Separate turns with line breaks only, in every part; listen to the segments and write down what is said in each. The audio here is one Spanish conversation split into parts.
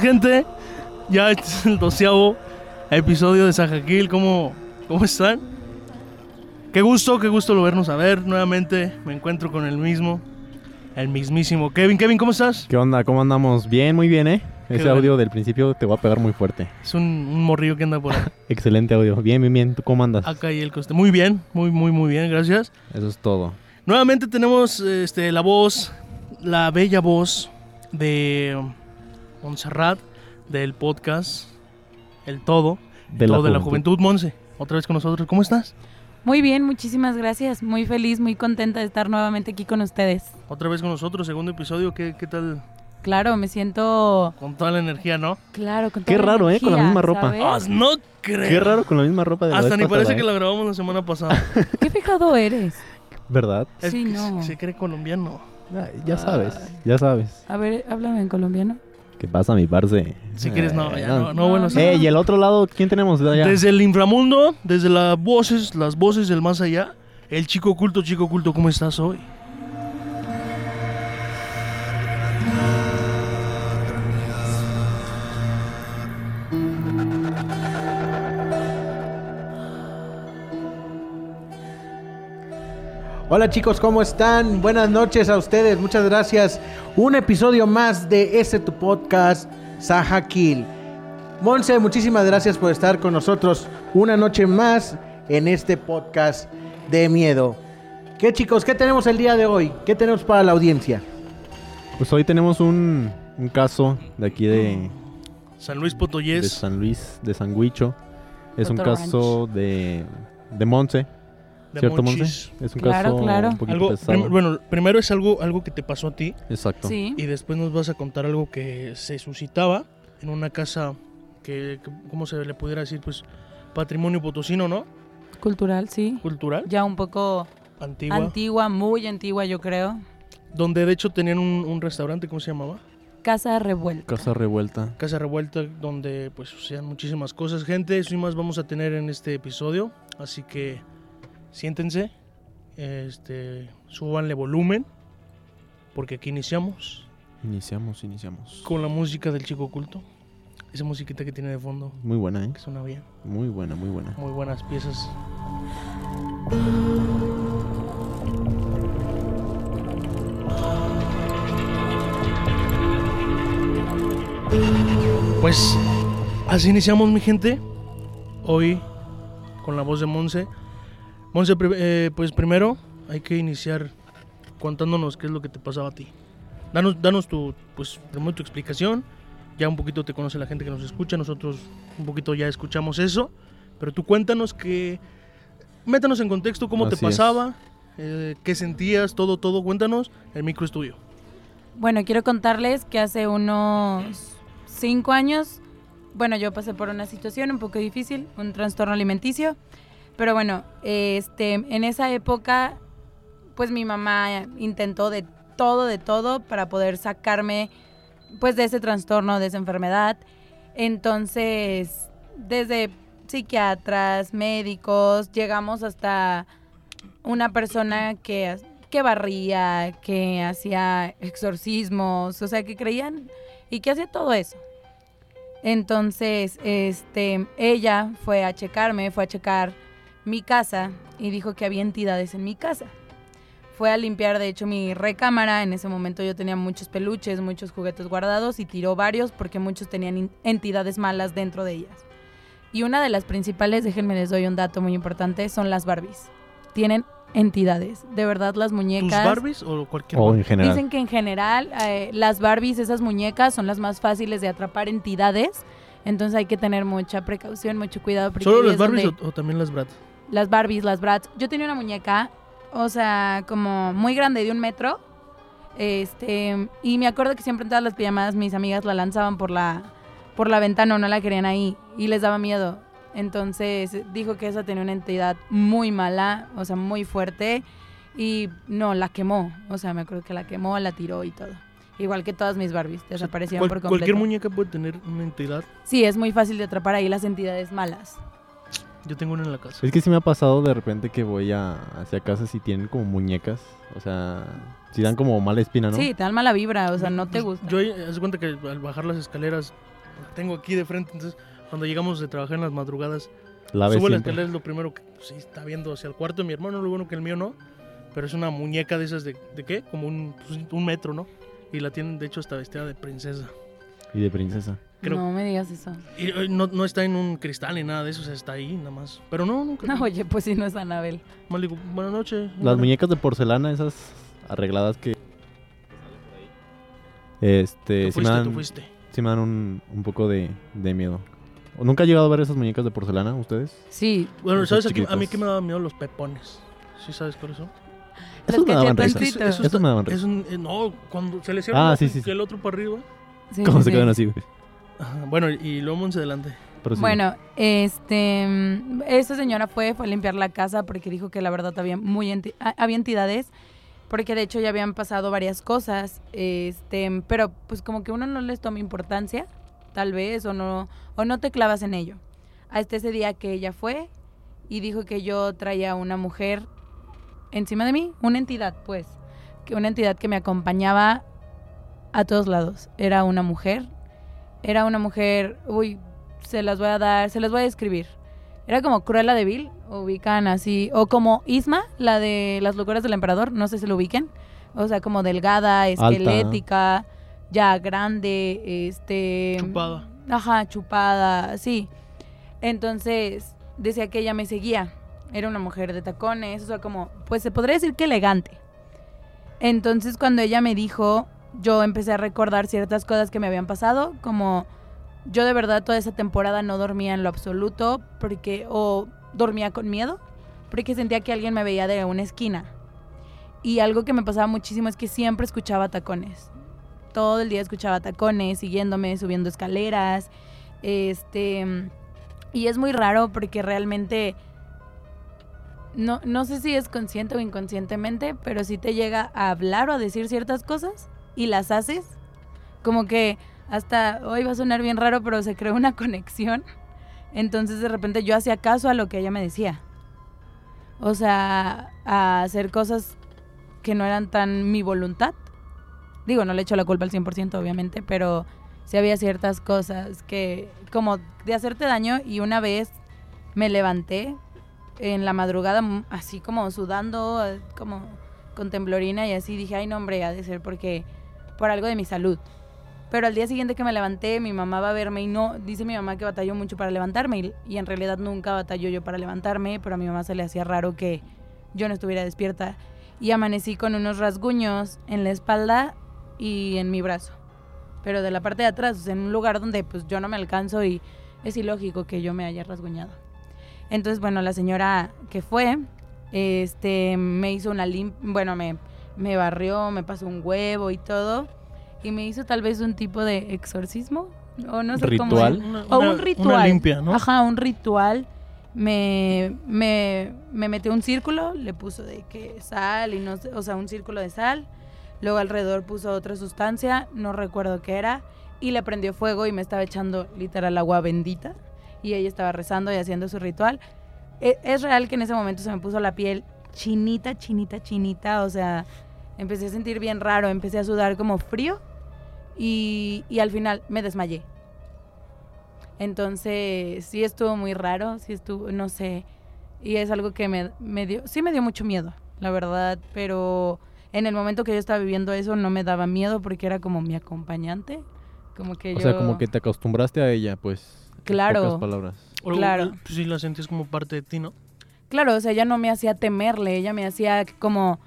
Bienvenidos, gente. Ya este es el doceavo episodio de Sajaquil. ¿Cómo, ¿Cómo están? Qué gusto, qué gusto vernos a ver nuevamente. Me encuentro con el mismo, el mismísimo Kevin. Kevin, ¿cómo estás?
¿Qué onda? ¿Cómo andamos? Bien, muy bien, ¿eh? Ese
bueno.
audio del principio te va a pegar muy fuerte.
Es un, un morrillo que anda por ahí.
Excelente audio. Bien, bien, bien. ¿Tú cómo andas?
acá y el coste. Muy bien, muy, muy, muy bien, gracias.
Eso es todo.
Nuevamente tenemos este, la voz, la bella voz de Montserrat, del podcast El Todo,
De
todo
la
de la
juventud.
Monse. Otra vez con nosotros. ¿Cómo estás?
Muy bien, muchísimas gracias. Muy feliz, muy contenta de estar nuevamente aquí con ustedes.
Otra vez con nosotros, segundo episodio. ¿Qué, qué tal?
Claro, me siento
Con toda la energía, ¿no?
claro con
Qué
toda la
raro, ¿eh? Con la
energía,
misma ropa.
¿sabes?
Ah, no creo.
Qué raro con la misma ropa de la
Hasta ni
pasada,
parece que
¿eh?
la grabamos la semana pasada.
Qué fijado eres.
¿Verdad?
Es
Sí,
que
no.
se cree colombiano.
Ah, ya sabes, ya sabes.
A ver, háblame en colombiano.
¿Qué pasa, mi parce?
Si quieres, no, ya
Ah,
no, no, bueno.
Eh, y el otro lado, ¿quién tenemos de allá?
Desde el inframundo, desde las voces, las voces del más allá, el chico oculto, chico oculto, ¿cómo estás hoy?
Hola chicos, ¿cómo están? Buenas noches a ustedes, muchas gracias. Un episodio más de este tu podcast, Saja Kill. Monse, muchísimas gracias por estar con nosotros una noche más en este podcast de miedo. ¿Qué chicos? ¿Qué tenemos el día de hoy? ¿Qué tenemos para la audiencia?
Pues hoy tenemos un, un caso de aquí de,
San Luis
de
Potoyés.
San Luis, de San Huicho. Es un caso de, de Monse,
de
¿cierto,
Monchis.
Monse? Es un
Claro,
caso
claro.
un poquito
Algo,
pesado.
prim- bueno, primero es algo, algo que te pasó a ti
Exacto.
Sí.
y después nos vas a contar algo que se suscitaba en una casa que, que- ¿cómo se le pudiera decir? Pues patrimonio potosino, ¿no?
Cultural, sí.
Cultural,
Ya un poco
antigua,
antigua, muy antigua, yo creo.
donde de hecho tenían un, un restaurante, ¿cómo se llamaba?
Casa revuelta.
Casa revuelta.
Casa Revuelta, donde pues sucedan muchísimas cosas. Gente, eso y más vamos a tener en este episodio. Así que siéntense, este, súbanle volumen, porque aquí iniciamos
Iniciamos, iniciamos.
con la música del chico oculto. Esa musiquita que tiene de fondo,
Muy buena, ¿eh?
que suena bien.
Muy buena, muy buena.
Muy buenas piezas. Pues así iniciamos mi gente. Hoy con la voz de Monse. Monse, eh, pues primero hay que iniciar contándonos qué es lo que te pasaba a ti. Danos, danos tu, pues, primero tu explicación. Ya un poquito te conoce la gente que nos escucha. Nosotros un poquito ya escuchamos eso. Pero tú cuéntanos que... Métanos en contexto cómo te
Así es.
pasaba, eh, qué sentías, todo, todo. Cuéntanos. El micro es tuyo.
Bueno, quiero contarles que hace unos cinco años, bueno, yo pasé por una situación un poco difícil, un trastorno alimenticio, pero bueno, este, en esa época, pues mi mamá intentó de todo, de todo para poder sacarme, pues, de ese trastorno, de esa enfermedad. Entonces, desde psiquiatras, médicos, llegamos hasta una persona que que barría, que hacía exorcismos, o sea, que creían y que hacía todo eso. Entonces, este, ella fue a checarme, fue a checar mi casa y dijo que había entidades en mi casa. Fue a limpiar, de hecho, mi recámara. En ese momento yo tenía muchos peluches, muchos juguetes guardados y tiró varios porque muchos tenían entidades malas dentro de ellas. Y una de las principales, déjenme les doy un dato muy importante, son las Barbies. Tienen entidades. De verdad, las
¿Tus
muñecas.
Barbies o cualquier
O
Barbie?
en general.
Dicen que en general eh, las Barbies, esas muñecas, son las más fáciles de atrapar entidades. Entonces hay que tener mucha precaución, mucho cuidado.
¿Solo las
es
Barbies
donde-
o, o también las Bratz?
Las Barbies, las Bratz. Yo tenía una muñeca, o sea, como muy grande, de un metro. Este, y me acuerdo que siempre en todas las pijamadas mis amigas la lanzaban por la, por la ventana o no la querían ahí. Y les daba miedo. Entonces dijo que esa tenía una entidad muy mala, o sea, muy fuerte. Y no, la quemó. O sea, me acuerdo que la quemó, la tiró y todo. Igual que todas mis Barbies, desaparecieron por completo.
cualquier muñeca puede tener una entidad.
Sí, es muy fácil de atrapar ahí las entidades malas.
Yo tengo uno en la casa.
Es que sí me ha pasado de repente que voy a, hacia casas y tienen como muñecas. O sea, si dan como mala espina, ¿no?
Sí, te dan mala vibra, o sea, no te
Pues,
gusta.
Yo, haz de cuenta que al bajar las escaleras, tengo aquí de frente, entonces cuando llegamos de trabajar en las madrugadas,
La
subo la escalera, es lo primero que pues, sí, está viendo hacia el cuarto de mi hermano, lo bueno que el mío no, pero es una muñeca de esas de, ¿de qué? Como un, pues, un metro, ¿no? Y la tienen, de hecho, hasta vestida de princesa.
Y de princesa.
creo-
No me digas eso.
Y eh, no, no está en un cristal ni nada de eso, o sea, está ahí nada más. Pero no, nunca.
No, oye, pues sí, no es Anabel.
Digo, buenas noches.
Las muñecas de porcelana, esas arregladas que... Este,
Tú
sí me
fuiste,
dan,
tú fuiste.
sí me dan un, un poco de, de miedo. ¿O ¿Nunca han llegado a ver esas muñecas de porcelana ustedes?
Sí,
Bueno, ¿sabes a, qué- a mí que me daban miedo los pepones? ¿Sí sabes por eso?
Los
me daban.
Eso
me daban
eh, no, cuando se le cierra
Ah, sí, sí,
el otro para arriba.
Sí,
¿Cómo
sí,
se
sí.
quedan así, güey?
Bueno, y luego Monse adelante.
Pero sí.
Bueno, este, mm, esta señora fue, fue a limpiar la casa porque dijo que la verdad había muy enti- había entidades, porque de hecho ya habían pasado varias cosas, este, pero pues como que uno no les toma importancia, tal vez, o no, o no te clavas en ello. Hasta ese día que ella fue y dijo que yo traía una mujer encima de mí, una entidad, pues, que una entidad que me acompañaba a todos lados. Era una mujer, era una mujer, uy, se las voy a dar, se las voy a describir. Era como Cruella de Vil, ubican así, o como Isma, la de las locuras del emperador, no sé si lo ubiquen. O sea, como delgada, esquelética, ya grande, este...
Chupada.
Ajá, chupada, sí. Entonces, decía que ella me seguía. Era una mujer de tacones, o sea, como, pues se podría decir que elegante. Entonces, cuando ella me dijo, yo empecé a recordar ciertas cosas que me habían pasado, como yo de verdad toda esa temporada no dormía en lo absoluto, porque, o dormía con miedo, porque sentía que alguien me veía de una esquina. Y algo que me pasaba muchísimo es que siempre escuchaba tacones. Todo el día escuchaba tacones, siguiéndome, subiendo escaleras. Este. Y es muy raro porque realmente. No, no sé si es consciente o inconscientemente, pero si te llega a hablar o a decir ciertas cosas y las haces, como que hasta hoy va a sonar bien raro, pero se creó una conexión. Entonces de repente yo hacía caso a lo que ella me decía. O sea, a hacer cosas que no eran tan mi voluntad. Digo, no le echo la culpa al 100%, obviamente, pero sí había ciertas cosas que, como de hacerte daño, y una vez me levanté en la madrugada, así como sudando, eh, como con temblorina, y así dije, ay, no, hombre, ha de ser porque, por algo de mi salud. Pero al día siguiente que me levanté, mi mamá va a verme y no, dice mi mamá que batalló mucho para levantarme, y, en realidad nunca batalló yo para levantarme, pero a mi mamá se le hacía raro que yo no estuviera despierta. Y amanecí con unos rasguños en la espalda y en mi brazo. Pero de la parte de atrás, en un lugar donde pues yo no me alcanzo y es ilógico que yo me haya rasguñado. Entonces, bueno, la señora que fue, este, me hizo una lim... Bueno, me, me barrió, me pasó un huevo y todo. Y me hizo tal vez un tipo de exorcismo. O no sé cómo...
¿Ritual?
Una,
O
una-
un ritual.
Una limpia, ¿no?
Ajá, un ritual. Me, me, me metió un círculo, le puso de que sal y no sé, o sea, un círculo de sal. Luego alrededor puso otra sustancia, no recuerdo qué era, y le prendió fuego y me estaba echando literal agua bendita. Y ella estaba rezando y haciendo su ritual. E- Es real que en ese momento se me puso la piel chinita, chinita, chinita. O sea, empecé a sentir bien raro, empecé a sudar como frío y, y al final me desmayé. Entonces, sí estuvo muy raro, sí estuvo, no sé. Y es algo que me, me dio, sí me dio mucho miedo, la verdad, pero en el momento que yo estaba viviendo eso no me daba miedo porque era como mi acompañante. Como que
O
yo...
sea, como que te acostumbraste a ella, pues. en
Claro.
pocas palabras.
O-
claro.
pues sí, la sentías como parte de ti, ¿no?
Claro, o sea, ella no me hacía temerle, ella me hacía como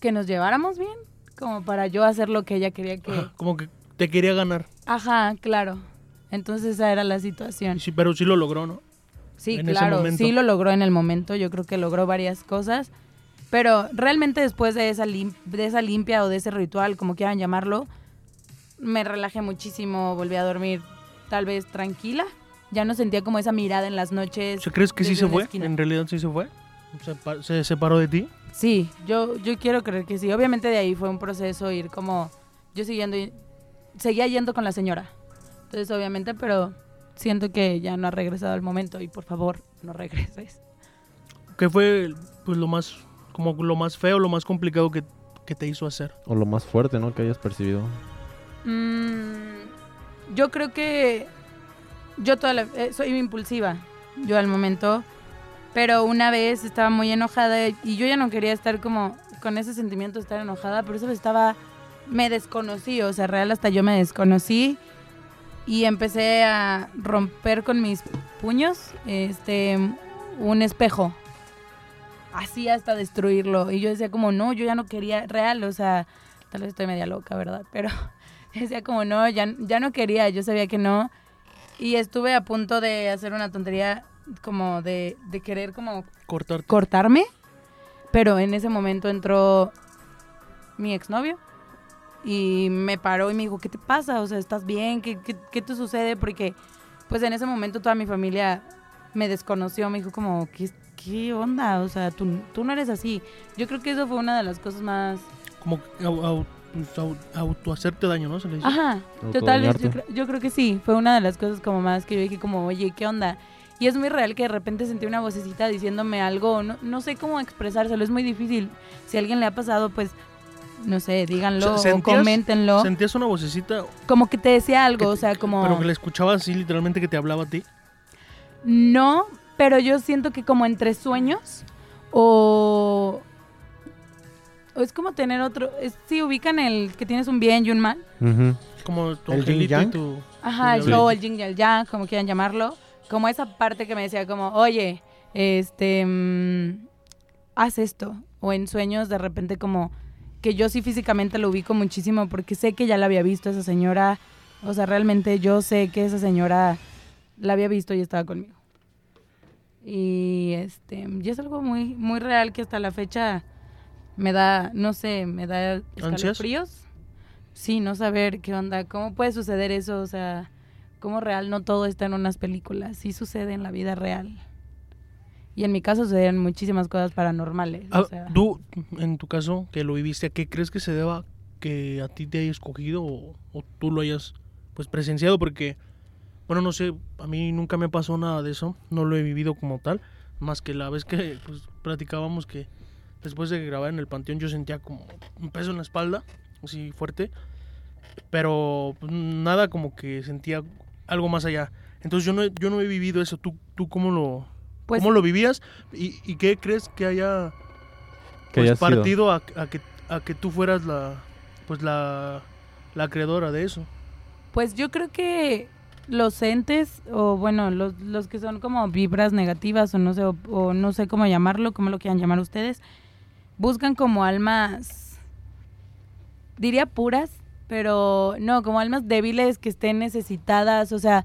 que nos lleváramos bien, como para yo hacer lo que ella quería que...
Ajá, como que te quería ganar.
Ajá, claro. Entonces esa era la situación.
Sí, pero sí lo logró, ¿no?
Sí,
en
claro, sí lo logró en el momento, yo creo que logró varias cosas, pero realmente después de esa, lim- de esa limpia o de ese ritual, como quieran llamarlo, me relajé muchísimo, volví a dormir tal vez tranquila, ya no sentía como esa mirada en las noches.
O sea, ¿crees que sí se fue?
esquina.
¿En realidad sí se fue? ¿Se, se separó de ti?
Sí, yo, yo quiero creer que sí. Obviamente de ahí fue un proceso ir como yo siguiendo, y- seguía yendo con la señora. Entonces obviamente, pero siento que ya no ha regresado al momento y por favor no regreses.
¿Qué fue pues lo más como lo más feo, lo más complicado que, que te hizo hacer?
O lo más fuerte, ¿no? Que hayas percibido.
Mm, yo creo que yo toda la- eh, soy impulsiva, yo al momento, pero una vez estaba muy enojada y yo ya no quería estar como con ese sentimiento de estar enojada, pero eso estaba, me desconocí, o sea, real hasta yo me desconocí y empecé a romper con mis puños, este, un espejo, así hasta destruirlo y yo decía como no, yo ya no quería real, o sea, tal vez estoy media loca, ¿verdad? Pero decía como no, ya, ya no quería, yo sabía que no. Y estuve a punto de hacer una tontería como de, de querer como
Cortarte.
cortarme, pero en ese momento entró mi exnovio y me paró y me dijo, ¿qué te pasa? O sea, ¿estás bien? ¿Qué, qué, qué te sucede? Porque pues en ese momento toda mi familia me desconoció, me dijo como, ¿qué, qué onda? O sea, tú, tú no eres así. Yo creo que eso fue una de las cosas más...
Como pues, au- autohacerte daño, ¿no? Se le dice.
Ajá, total, yo, yo creo que sí, fue una de las cosas como más que yo dije como, oye, ¿qué onda? Y es muy real que de repente sentí una vocecita diciéndome algo, no, no sé cómo expresárselo, es muy difícil. Si a alguien le ha pasado, pues, no sé, díganlo o
¿Sentías-
coméntenlo.
Sentías una vocecita,
Como que te decía algo, o sea, como...
pero que le escuchabas así literalmente que te hablaba a ti.
No, pero yo siento que como entre sueños o... o es como tener otro... Es, sí, ubican el que tienes un bien y un mal.
Ujú.
Como tu
¿El
angelito y tu...
Ajá, el
Sí.
show, el yin y el yang, como quieran llamarlo. Como esa parte que me decía como, oye, este, mm, haz esto. O en sueños de repente como que yo sí físicamente lo ubico muchísimo porque sé que ya la había visto esa señora. O sea, realmente yo sé que esa señora la había visto y estaba conmigo. Y este, y es algo muy, muy real que hasta la fecha me da, no sé, me da escalofríos. Sí, no saber qué onda, cómo puede suceder eso, o sea, cómo real no todo está en unas películas, sí sucede en la vida real. Y en mi caso suceden muchísimas cosas paranormales.
Ah,
o sea,
tú, en tu caso, que lo viviste, ¿a qué crees que se deba que a ti te haya escogido o, o tú lo hayas pues presenciado? Porque, bueno, no sé, a mí nunca me pasó nada de eso, no lo he vivido como tal, más que la vez que pues platicábamos que después de grabar en el panteón yo sentía como un peso en la espalda, así fuerte, pero pues, nada como que sentía algo más allá. Entonces yo no, he- yo no he vivido eso, ¿tú, tú cómo lo...
pues,
¿Cómo lo vivías? ¿Y, y qué crees que haya
Que
pues, partido a, a que, a que tú fueras la pues la, la creadora de eso?
pues yo creo que los entes, o bueno, los, los que son como vibras negativas, o no sé, o, o no sé cómo llamarlo, cómo lo quieran llamar ustedes, buscan como almas, diría puras, pero no, como almas débiles que estén necesitadas, o sea,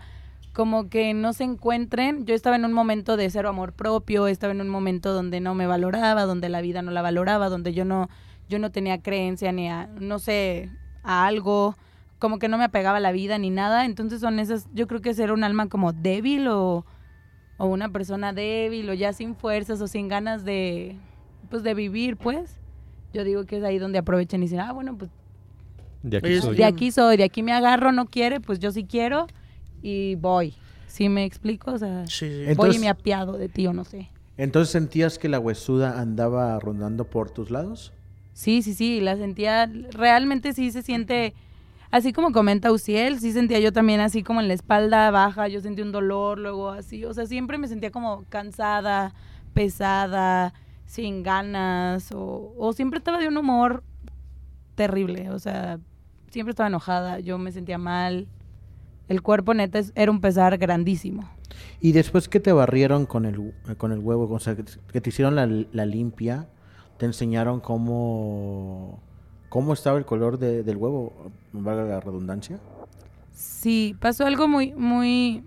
como que no se encuentren. Yo estaba en un momento de cero amor propio, estaba en un momento donde no me valoraba, donde la vida no la valoraba, donde yo no, yo no tenía creencia ni a, no sé, a algo, como que no me apegaba a la vida ni nada. Entonces son esas, yo creo que ser un alma como débil o, o una persona débil o ya sin fuerzas o sin ganas de, pues de vivir, pues. Yo digo que es ahí donde aprovechen y dicen, ah, bueno, pues
De aquí soy.
de aquí soy, de aquí me agarro, no quiere, pues yo sí quiero y voy. ¿Sí me explico? O sea,
Sí, sí.
voy
Entonces-
y me apiado de ti o no sé.
Entonces sentías que la huesuda andaba rondando por tus lados.
Sí, sí, sí, la sentía, realmente sí se siente, así como comenta Uciel, sí sentía yo también así como en la espalda baja, yo sentí un dolor, luego así, o sea, siempre me sentía como cansada, pesada, sin ganas, o, o siempre estaba de un humor terrible, o sea, siempre estaba enojada, yo me sentía mal, el cuerpo neta es- era un pesar grandísimo.
Y después que te barrieron con el, con el huevo, o sea, que te- hicieron la, la limpia, te enseñaron cómo, cómo estaba el color de- del huevo, valga la redundancia.
Sí, pasó algo muy, muy,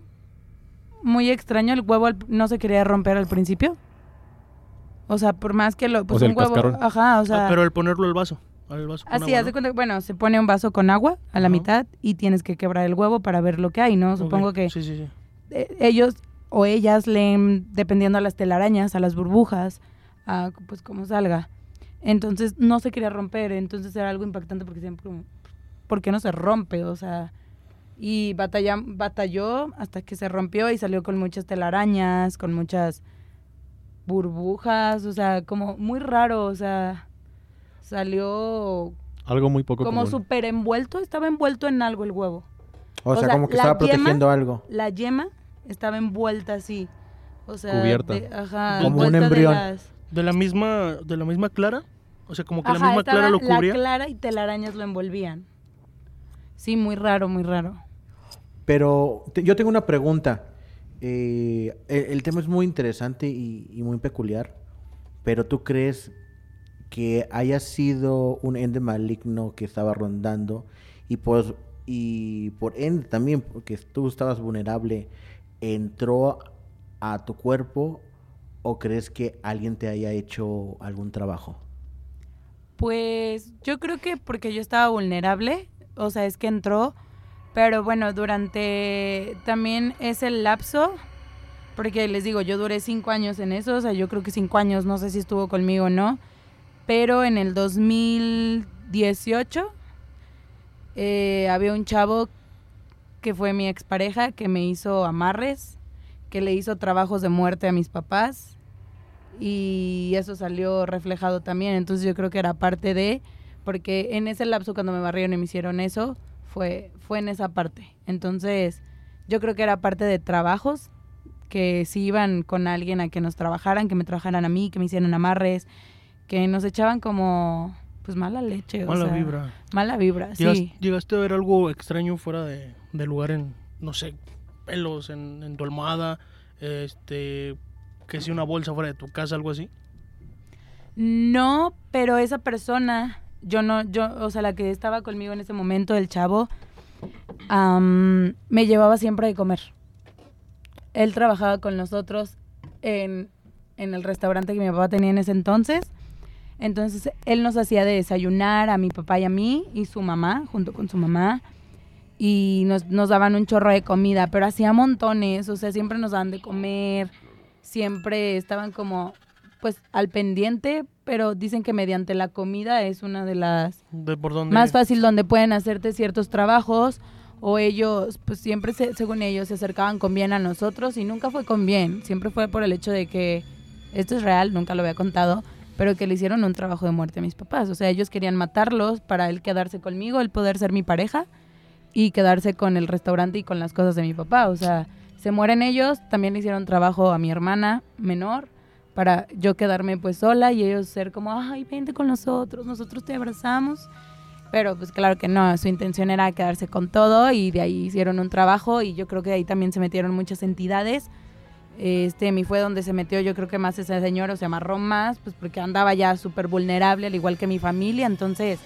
muy extraño. El huevo no se quería romper al principio. O sea, por más que lo, pues
sea,
un
el
huevo,
cascarón.
ajá, o sea,
Ah, pero al ponerlo al vaso, al vaso con
así,
agua,
haz de
¿no?
cuenta, bueno, se pone un vaso con agua a la
Ajá.
mitad y tienes que quebrar el huevo para ver lo que hay, ¿no?
Ok,
Supongo que
Sí, sí, sí.
eh, ellos o ellas leen dependiendo a las telarañas, a las burbujas, a pues como salga. Entonces no se quería romper, entonces era algo impactante porque siempre como, ¿por qué no se rompe? O sea, Y batalla, batalló hasta que se rompió y salió con muchas telarañas, con muchas burbujas, o sea, como muy raro, o sea, salió
Algo muy poco
como súper envuelto, estaba envuelto en algo el huevo.
O,
O
sea,
sea,
como que
la
estaba
yema-
protegiendo algo.
La yema estaba envuelta así. O sea,
Cubierta.
de- ajá,
Como un
de
embrión.
las-
De la misma, de la misma clara. O sea, como que la misma clara lo
La
cubría.
clara y telarañas lo envolvían. Sí, muy raro, muy raro.
Pero te- yo tengo una pregunta. Eh, el, el tema es muy interesante y, y muy peculiar. Pero tú crees que haya sido un ente maligno que estaba rondando y por, y por ende también, porque tú estabas vulnerable, entró a tu cuerpo o crees que alguien te haya hecho algún trabajo?
Pues yo creo que porque yo estaba vulnerable, o sea, es que entró, pero bueno, durante también ese lapso, porque les digo, yo duré cinco años en eso, o sea, yo creo que cinco años, no sé si estuvo conmigo o no, pero en el 2018 eh, había un chavo que fue mi expareja que me hizo amarres, que le hizo trabajos de muerte a mis papás y eso salió reflejado también. Entonces yo creo que era parte de, porque en ese lapso cuando me barrieron y me hicieron eso, fue, fue en esa parte. Entonces yo creo que era parte de trabajos que si iban con alguien a que nos trabajaran, que me trabajaran a mí, que me hicieran amarres, que nos echaban como pues mala leche. o
Mala
sea,
vibra.
Mala vibra,
¿Llegas-
sí.
¿Llegaste a ver algo extraño fuera de, de lugar en, no sé, pelos en, en tu almohada? Este, que si una bolsa fuera de tu casa, algo así.
No, pero esa persona, yo no, yo, o sea, la que estaba conmigo en ese momento, el chavo, me llevaba siempre de comer. Él trabajaba con nosotros en, en el restaurante que mi papá tenía en ese entonces. Entonces, él nos hacía de desayunar a mi papá y a mí y su mamá, junto con su mamá. Y nos, nos daban un chorro de comida, pero hacía montones, o sea, siempre nos daban de comer, siempre estaban como pues al pendiente, pero dicen que mediante la comida es una de las
De por dónde.
más fácil donde pueden hacerte ciertos trabajos o ellos pues siempre se- según ellos se acercaban con bien a nosotros y nunca fue con bien, siempre fue por el hecho de que esto es real, nunca lo había contado, pero que le hicieron un trabajo de muerte a mis papás, o sea, ellos querían matarlos para él quedarse conmigo, el poder ser mi pareja y quedarse con el restaurante y con las cosas de mi papá, o sea, se mueren ellos, también le hicieron trabajo a mi hermana menor para yo quedarme pues sola y ellos ser como, ay, vente con nosotros, nosotros te abrazamos. Pero pues claro que no, su intención era quedarse con todo y de ahí hicieron un trabajo y yo creo que de ahí también se metieron muchas entidades. Este, mi fue donde se metió yo creo que más ese señor o se amarró más, pues porque andaba ya súper vulnerable al igual que mi familia, entonces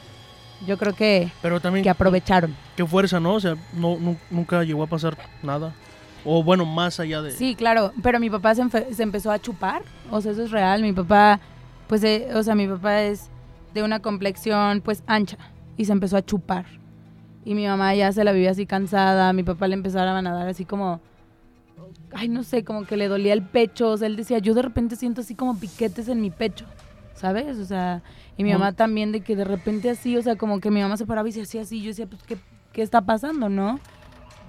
yo creo que,
Pero también,
que aprovecharon.
qué fuerza, ¿no? O sea, no, nu- nunca llegó a pasar nada. O bueno, más allá de...
Sí, claro, pero mi papá se empezó a chupar, o sea, eso es real, mi papá, pues, eh, o sea, mi papá es de una complexión, pues, ancha, y se empezó a chupar. Y mi mamá ya se la vivía así cansada, mi papá le empezaron a dar así como, ay, no sé, como que le dolía el pecho, o sea, él decía, yo de repente siento así como piquetes en mi pecho, ¿sabes? O sea, y mi mamá también de que de repente así, o sea, como que mi mamá se paraba y se hacía así, yo decía, pues, ¿qué, qué está pasando, no?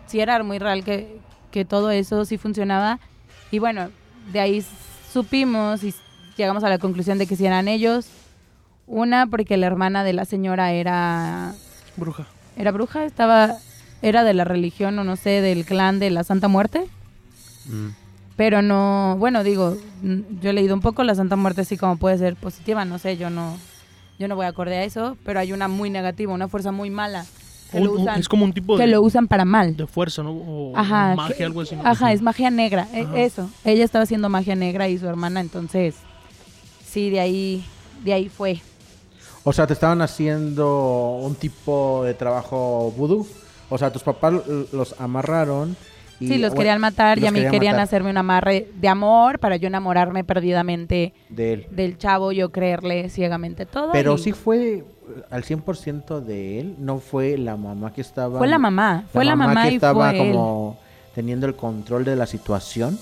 Sí era muy real que, que todo eso sí funcionaba. Y bueno, de ahí supimos y llegamos a la conclusión de que si eran ellos. Una, porque la hermana de la señora era,
Bruja.
era bruja, estaba, era de la religión o no sé, del clan de la Santa Muerte.
Mm.
Pero no, bueno, digo, mm, yo he leído un poco la Santa Muerte así como puede ser positiva, no sé, yo no, yo no voy acorde a eso, pero hay una muy negativa, una fuerza muy mala que,
Un-
lo
un-
usan,
es como un tipo
que
de,
lo usan para mal.
de fuerza, ¿no? O
Ajá,
magia,
que-
algo así. ¿no?
Ajá, es magia negra, e-
Ajá.
eso. Ella estaba haciendo magia negra y su hermana, entonces, sí, de ahí, de ahí fue.
O sea, te estaban haciendo un tipo de trabajo vudú. O sea, tus papás los amarraron. Y,
sí, los
bueno,
querían matar y a mí
querían
hacerme un amarre de amor para yo enamorarme perdidamente
de él.
del chavo, yo creerle ciegamente todo.
Pero
y-
sí fue al 100% de él. No fue la mamá que estaba.
Fue la mamá, fue la mamá,
que
y
estaba
fue él.
como teniendo el control de la situación.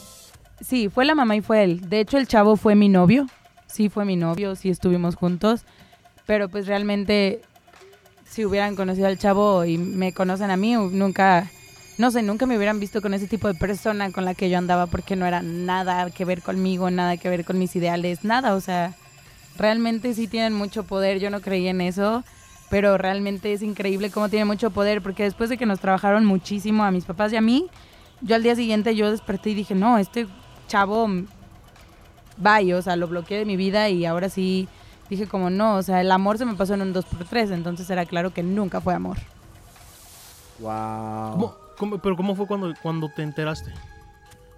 Sí, fue la mamá y fue él. De hecho, el chavo fue mi novio. Sí, fue mi novio, sí estuvimos juntos. Pero pues realmente, si hubieran conocido al chavo y me conocen a mí, nunca no sé, nunca me hubieran visto con ese tipo de persona con la que yo andaba porque no era nada que ver conmigo, nada que ver con mis ideales, nada, o sea, realmente sí tienen mucho poder, yo no creía en eso, pero realmente es increíble cómo tienen mucho poder porque después de que nos trabajaron muchísimo a mis papás y a mí, yo al día siguiente yo desperté y dije, no, este chavo, bye, o sea, lo bloqueé de mi vida y ahora sí dije como no, o sea, el amor se me pasó en un 2x3, entonces era claro que nunca fue amor.
Wow.
¿Cómo- cómo- pero ¿cómo fue cuando, cuando te enteraste?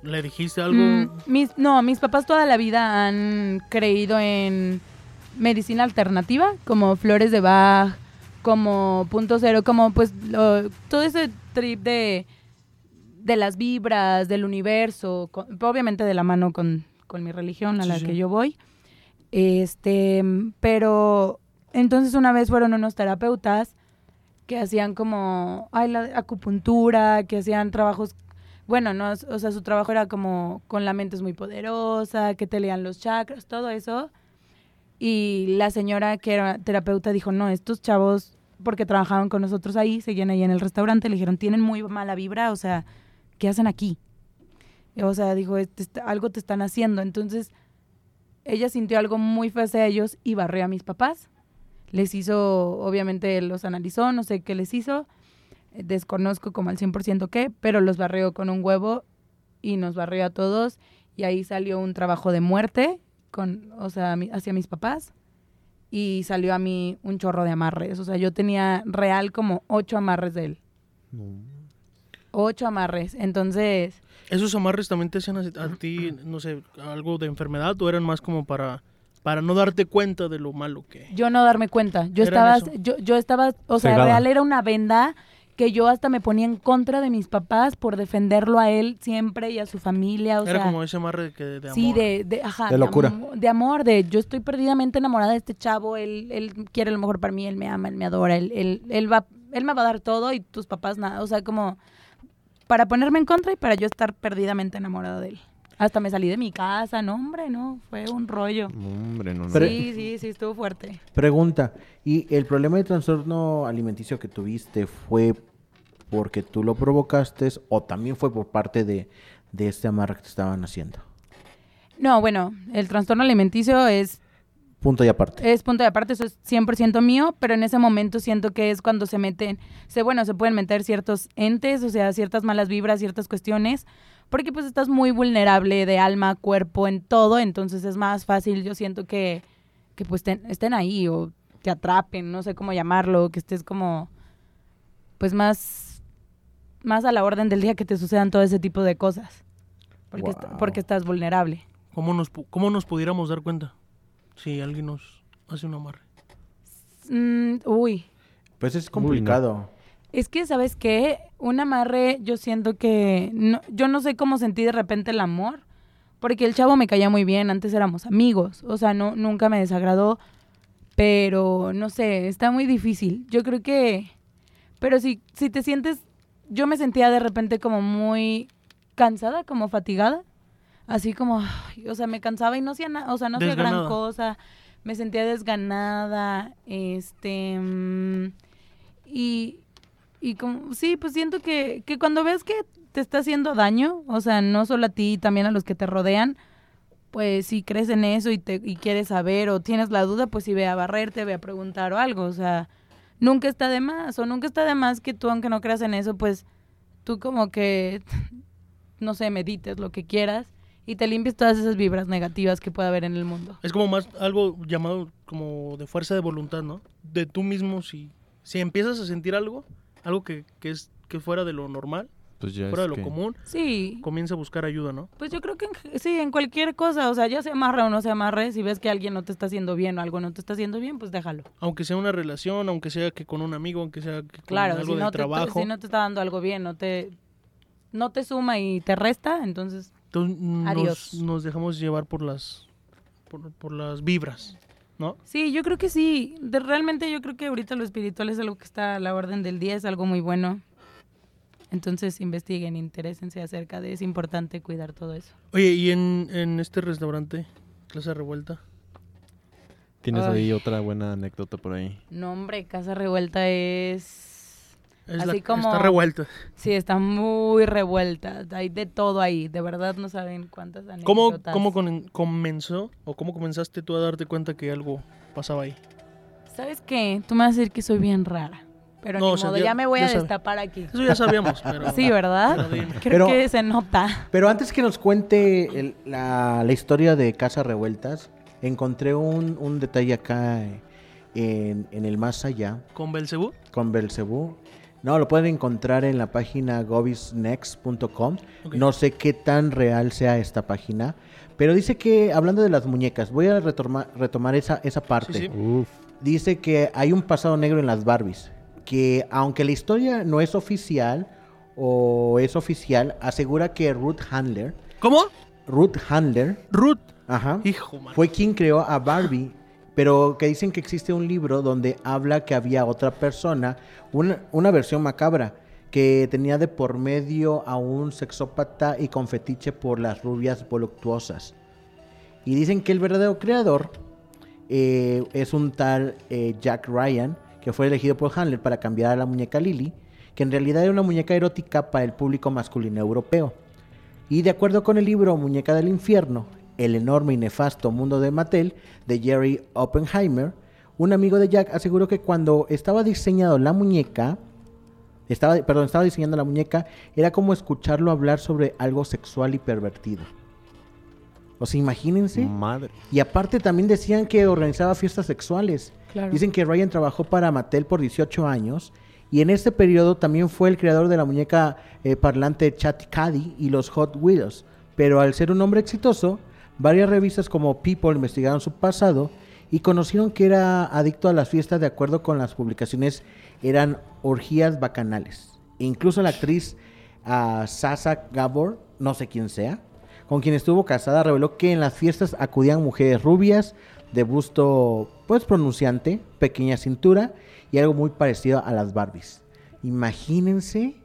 ¿Le dijiste algo?
Mm, mis, no, mis papás toda la vida han creído en medicina alternativa, como flores de Bach, como punto cero, como pues lo- todo ese trip de, de las vibras, del universo, con- obviamente de la mano con, con mi religión a
Sí,
la
sí.
que yo voy. Este, pero entonces una vez fueron unos terapeutas que hacían como ay, la acupuntura, que hacían trabajos bueno, no, o sea, su trabajo era como con la mente es muy poderosa, que te leían los chakras, todo eso. Y la señora que era terapeuta dijo, no, estos chavos, porque trabajaban con nosotros ahí, seguían ahí en el restaurante, le dijeron, tienen muy mala vibra, o sea, ¿qué hacen aquí? O sea, dijo, "Este está- algo te están haciendo. Entonces, ella sintió algo muy feo hacia ellos y barrió a mis papás. Les hizo, obviamente los analizó, no sé qué les hizo, desconozco como al 100% qué, pero los barrió con un huevo y nos barrió a todos y ahí salió un trabajo de muerte con, o sea, hacia mis papás y salió a mí un chorro de amarres, o sea, yo tenía real como ocho amarres de él,
No.
ocho amarres, entonces
¿Esos amarres también te hacían a, a ti, no sé, algo de enfermedad o eran más como para, para no darte cuenta de lo malo que...
yo no darme cuenta, yo estaba,
eso.
yo, yo estaba, o sea,
Cegada.
real era una venda que yo hasta me ponía en contra de mis papás por defenderlo a él siempre y a su familia, o
Era
sea,
como ese amarre de, que, de amor.
Sí, de, de, ajá,
De locura.
amo- De, amor, de yo estoy perdidamente enamorada de este chavo, él, él quiere lo mejor para mí, él me ama, él me adora, él, él, él va, él me va a dar todo y tus papás nada. O sea, como para ponerme en contra y para yo estar perdidamente enamorada de él. Hasta me salí de mi casa, no, hombre, no, fue un rollo.
No, hombre, no,
Sí, sí, sí, estuvo fuerte.
Pregunta, ¿y el problema de trastorno alimenticio que tuviste fue porque tú lo provocaste o también fue por parte de, de este amarre que te estaban haciendo?
No, bueno, el trastorno alimenticio es
Punto y aparte.
Es punto de aparte, eso es 100% mío, pero en ese momento siento que es cuando se meten, se, bueno, se pueden meter ciertos entes, o sea, ciertas malas vibras, ciertas cuestiones, porque pues estás muy vulnerable de alma, cuerpo, en todo, entonces es más fácil, yo siento que, que pues ten- estén ahí o te atrapen, no sé cómo llamarlo, que estés como, pues más, más a la orden del día que te sucedan todo ese tipo de cosas, porque, est- porque estás vulnerable.
¿Cómo nos, ¿Cómo nos pudiéramos dar cuenta si alguien nos hace un amarre?
Mm, uy,
Pues es
Uy, no.
complicado.
Es que, ¿sabes qué? Un amarre, yo siento que. No, yo no sé cómo sentí de repente el amor. Porque el chavo me caía muy bien, antes éramos amigos. O sea, no, nunca me desagradó. Pero no sé, está muy difícil. Yo creo que. Pero si, si te sientes. Yo me sentía de repente como muy cansada, como fatigada. Así como. ay, o sea, me cansaba y no hacía nada. O sea, no hacía gran cosa. Me sentía desganada. Este. mm, y, y como, sí, pues siento que, que cuando ves que te está haciendo daño, o sea, no solo a ti, también a los que te rodean, pues si crees en eso y, te, y quieres saber o tienes la duda, pues sí ve a barrerte, ve a preguntar o algo, o sea, nunca está de más, o nunca está de más que tú, aunque no creas en eso, pues tú como que, no sé, medites lo que quieras y te limpies todas esas vibras negativas que pueda haber en el mundo.
Es como más algo llamado como de fuerza de voluntad, ¿no? De tú mismo, si, si empiezas a sentir algo, algo que, que es que fuera de lo normal,
Pues ya
fuera de lo
que-
común,
Sí,
comienza a buscar ayuda, ¿no?
Pues yo creo que en- sí, en cualquier cosa, o sea, ya se amarre o no se amarre, si ves que alguien no te está haciendo bien o algo no te está haciendo bien, pues déjalo.
Aunque sea una relación, aunque sea que con un amigo, aunque sea que con
Claro,
algo
si no, te,
trabajo.
si no te está dando algo bien, no te, no te suma y te resta, entonces,
Entonces nos, dejamos llevar por las por, por las vibras, ¿no?
sí, yo creo que sí, de, realmente yo creo que ahorita lo espiritual es algo que está a la orden del día, es algo muy bueno. Entonces investiguen, interésense acerca de, es importante cuidar todo eso.
Oye, y en, en este restaurante, Clase Revuelta,
Tienes
Ay.
ahí otra buena anécdota por ahí.
No, hombre, Casa Revuelta es...
Es
Así
la-
como-
Está revuelta.
Sí, está muy revuelta. Hay de todo ahí. De verdad no saben cuántas
¿Cómo,
anécdotas.
cómo con- comenzó o cómo comenzaste tú a darte cuenta que algo pasaba ahí?
¿Sabes qué? Tú me vas a decir que soy bien rara. Pero
No,
ni
o sea,
modo,
ya-
ya, me voy
ya
a
sabe.
destapar aquí.
Eso ya sabíamos, pero...
Sí, ¿verdad?
pero.
Creo
Pero-
que se nota.
Pero antes que nos cuente el- la, la historia de Casa Revueltas, encontré un, un detalle acá en, en el más allá
¿Con Belcebú?
con Belcebú. No, lo pueden encontrar en la página govisnext.com.
Ok.
No sé qué tan real sea esta página, pero dice que, hablando de las muñecas, voy a retomar, retomar esa, esa parte.
Sí, sí.
Uf.
Dice que hay un pasado negro en las Barbies, que aunque la historia no es oficial o es oficial, asegura que Ruth Handler,
¿Cómo?
Ruth Handler,
Ruth.
ajá,
Hijo, man.
fue quien creó a Barbie, pero que dicen que existe un libro donde habla que había otra persona, una, versión macabra, que tenía de por medio a un sexópata y con fetiche por las rubias voluptuosas. Y dicen que el verdadero creador eh, es un tal eh, Jack Ryan, que fue elegido por Handler para cambiar a la muñeca Lily, que en realidad era una muñeca erótica para el público masculino europeo. Y de acuerdo con el libro Muñeca del Infierno, el enorme y nefasto mundo de Mattel, de Jerry Oppenheimer, un amigo de Jack aseguró que cuando estaba diseñando la muñeca, estaba, perdón, estaba diseñando la muñeca, era como escucharlo hablar sobre algo sexual y pervertido. O sea, imagínense.
Madre.
Y aparte también decían que organizaba fiestas sexuales.
Claro.
Dicen que Ryan trabajó para Mattel por 18 años y en este periodo también fue el creador de la muñeca eh, parlante Chatty Caddy y los Hot Wheels. Pero al ser un hombre exitoso, varias revistas como People investigaron su pasado y conocieron que era adicto a las fiestas de acuerdo con las publicaciones eran orgías bacanales. E incluso la actriz ah, Sasa Gabor, no sé quién sea, con quien estuvo casada, reveló que en las fiestas acudían mujeres rubias, de busto pues pronunciante, pequeña cintura y algo muy parecido a las Barbies. Imagínense.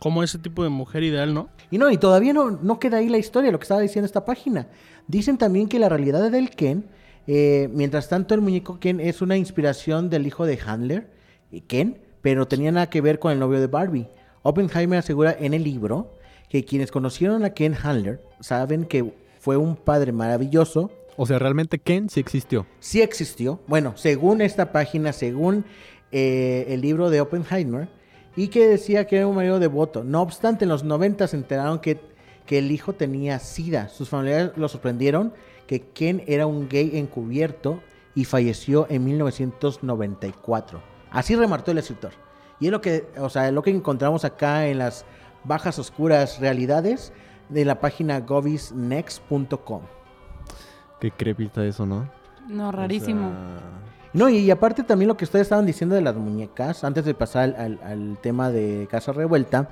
Como ese tipo de mujer ideal, ¿no?
Y no, y todavía no, no queda ahí la historia, lo que estaba diciendo esta página. Dicen también que la realidad del Ken, eh, mientras tanto el muñeco Ken es una inspiración del hijo de Handler, eh, Ken, pero tenía nada que ver con el novio de Barbie. Oppenheimer asegura en el libro que quienes conocieron a Ken Handler saben que fue un padre maravilloso,
O sea, realmente Ken sí existió.
sí existió, bueno, según esta página, según eh, el libro de Oppenheimer, y que decía que era un marido devoto. No obstante, en los 90 se enteraron que, que el hijo tenía SIDA. Sus familiares lo sorprendieron que Ken era un gay encubierto y falleció en 1994. Así remarcó el escritor. Y es lo que, o sea, es lo que encontramos acá en las bajas oscuras realidades de la página govisnext.com.
Qué crepita eso, ¿no?
No, rarísimo.
O sea,
No, y, y aparte también lo que ustedes estaban diciendo de las muñecas, antes de pasar al, al- al tema de Casa Revuelta,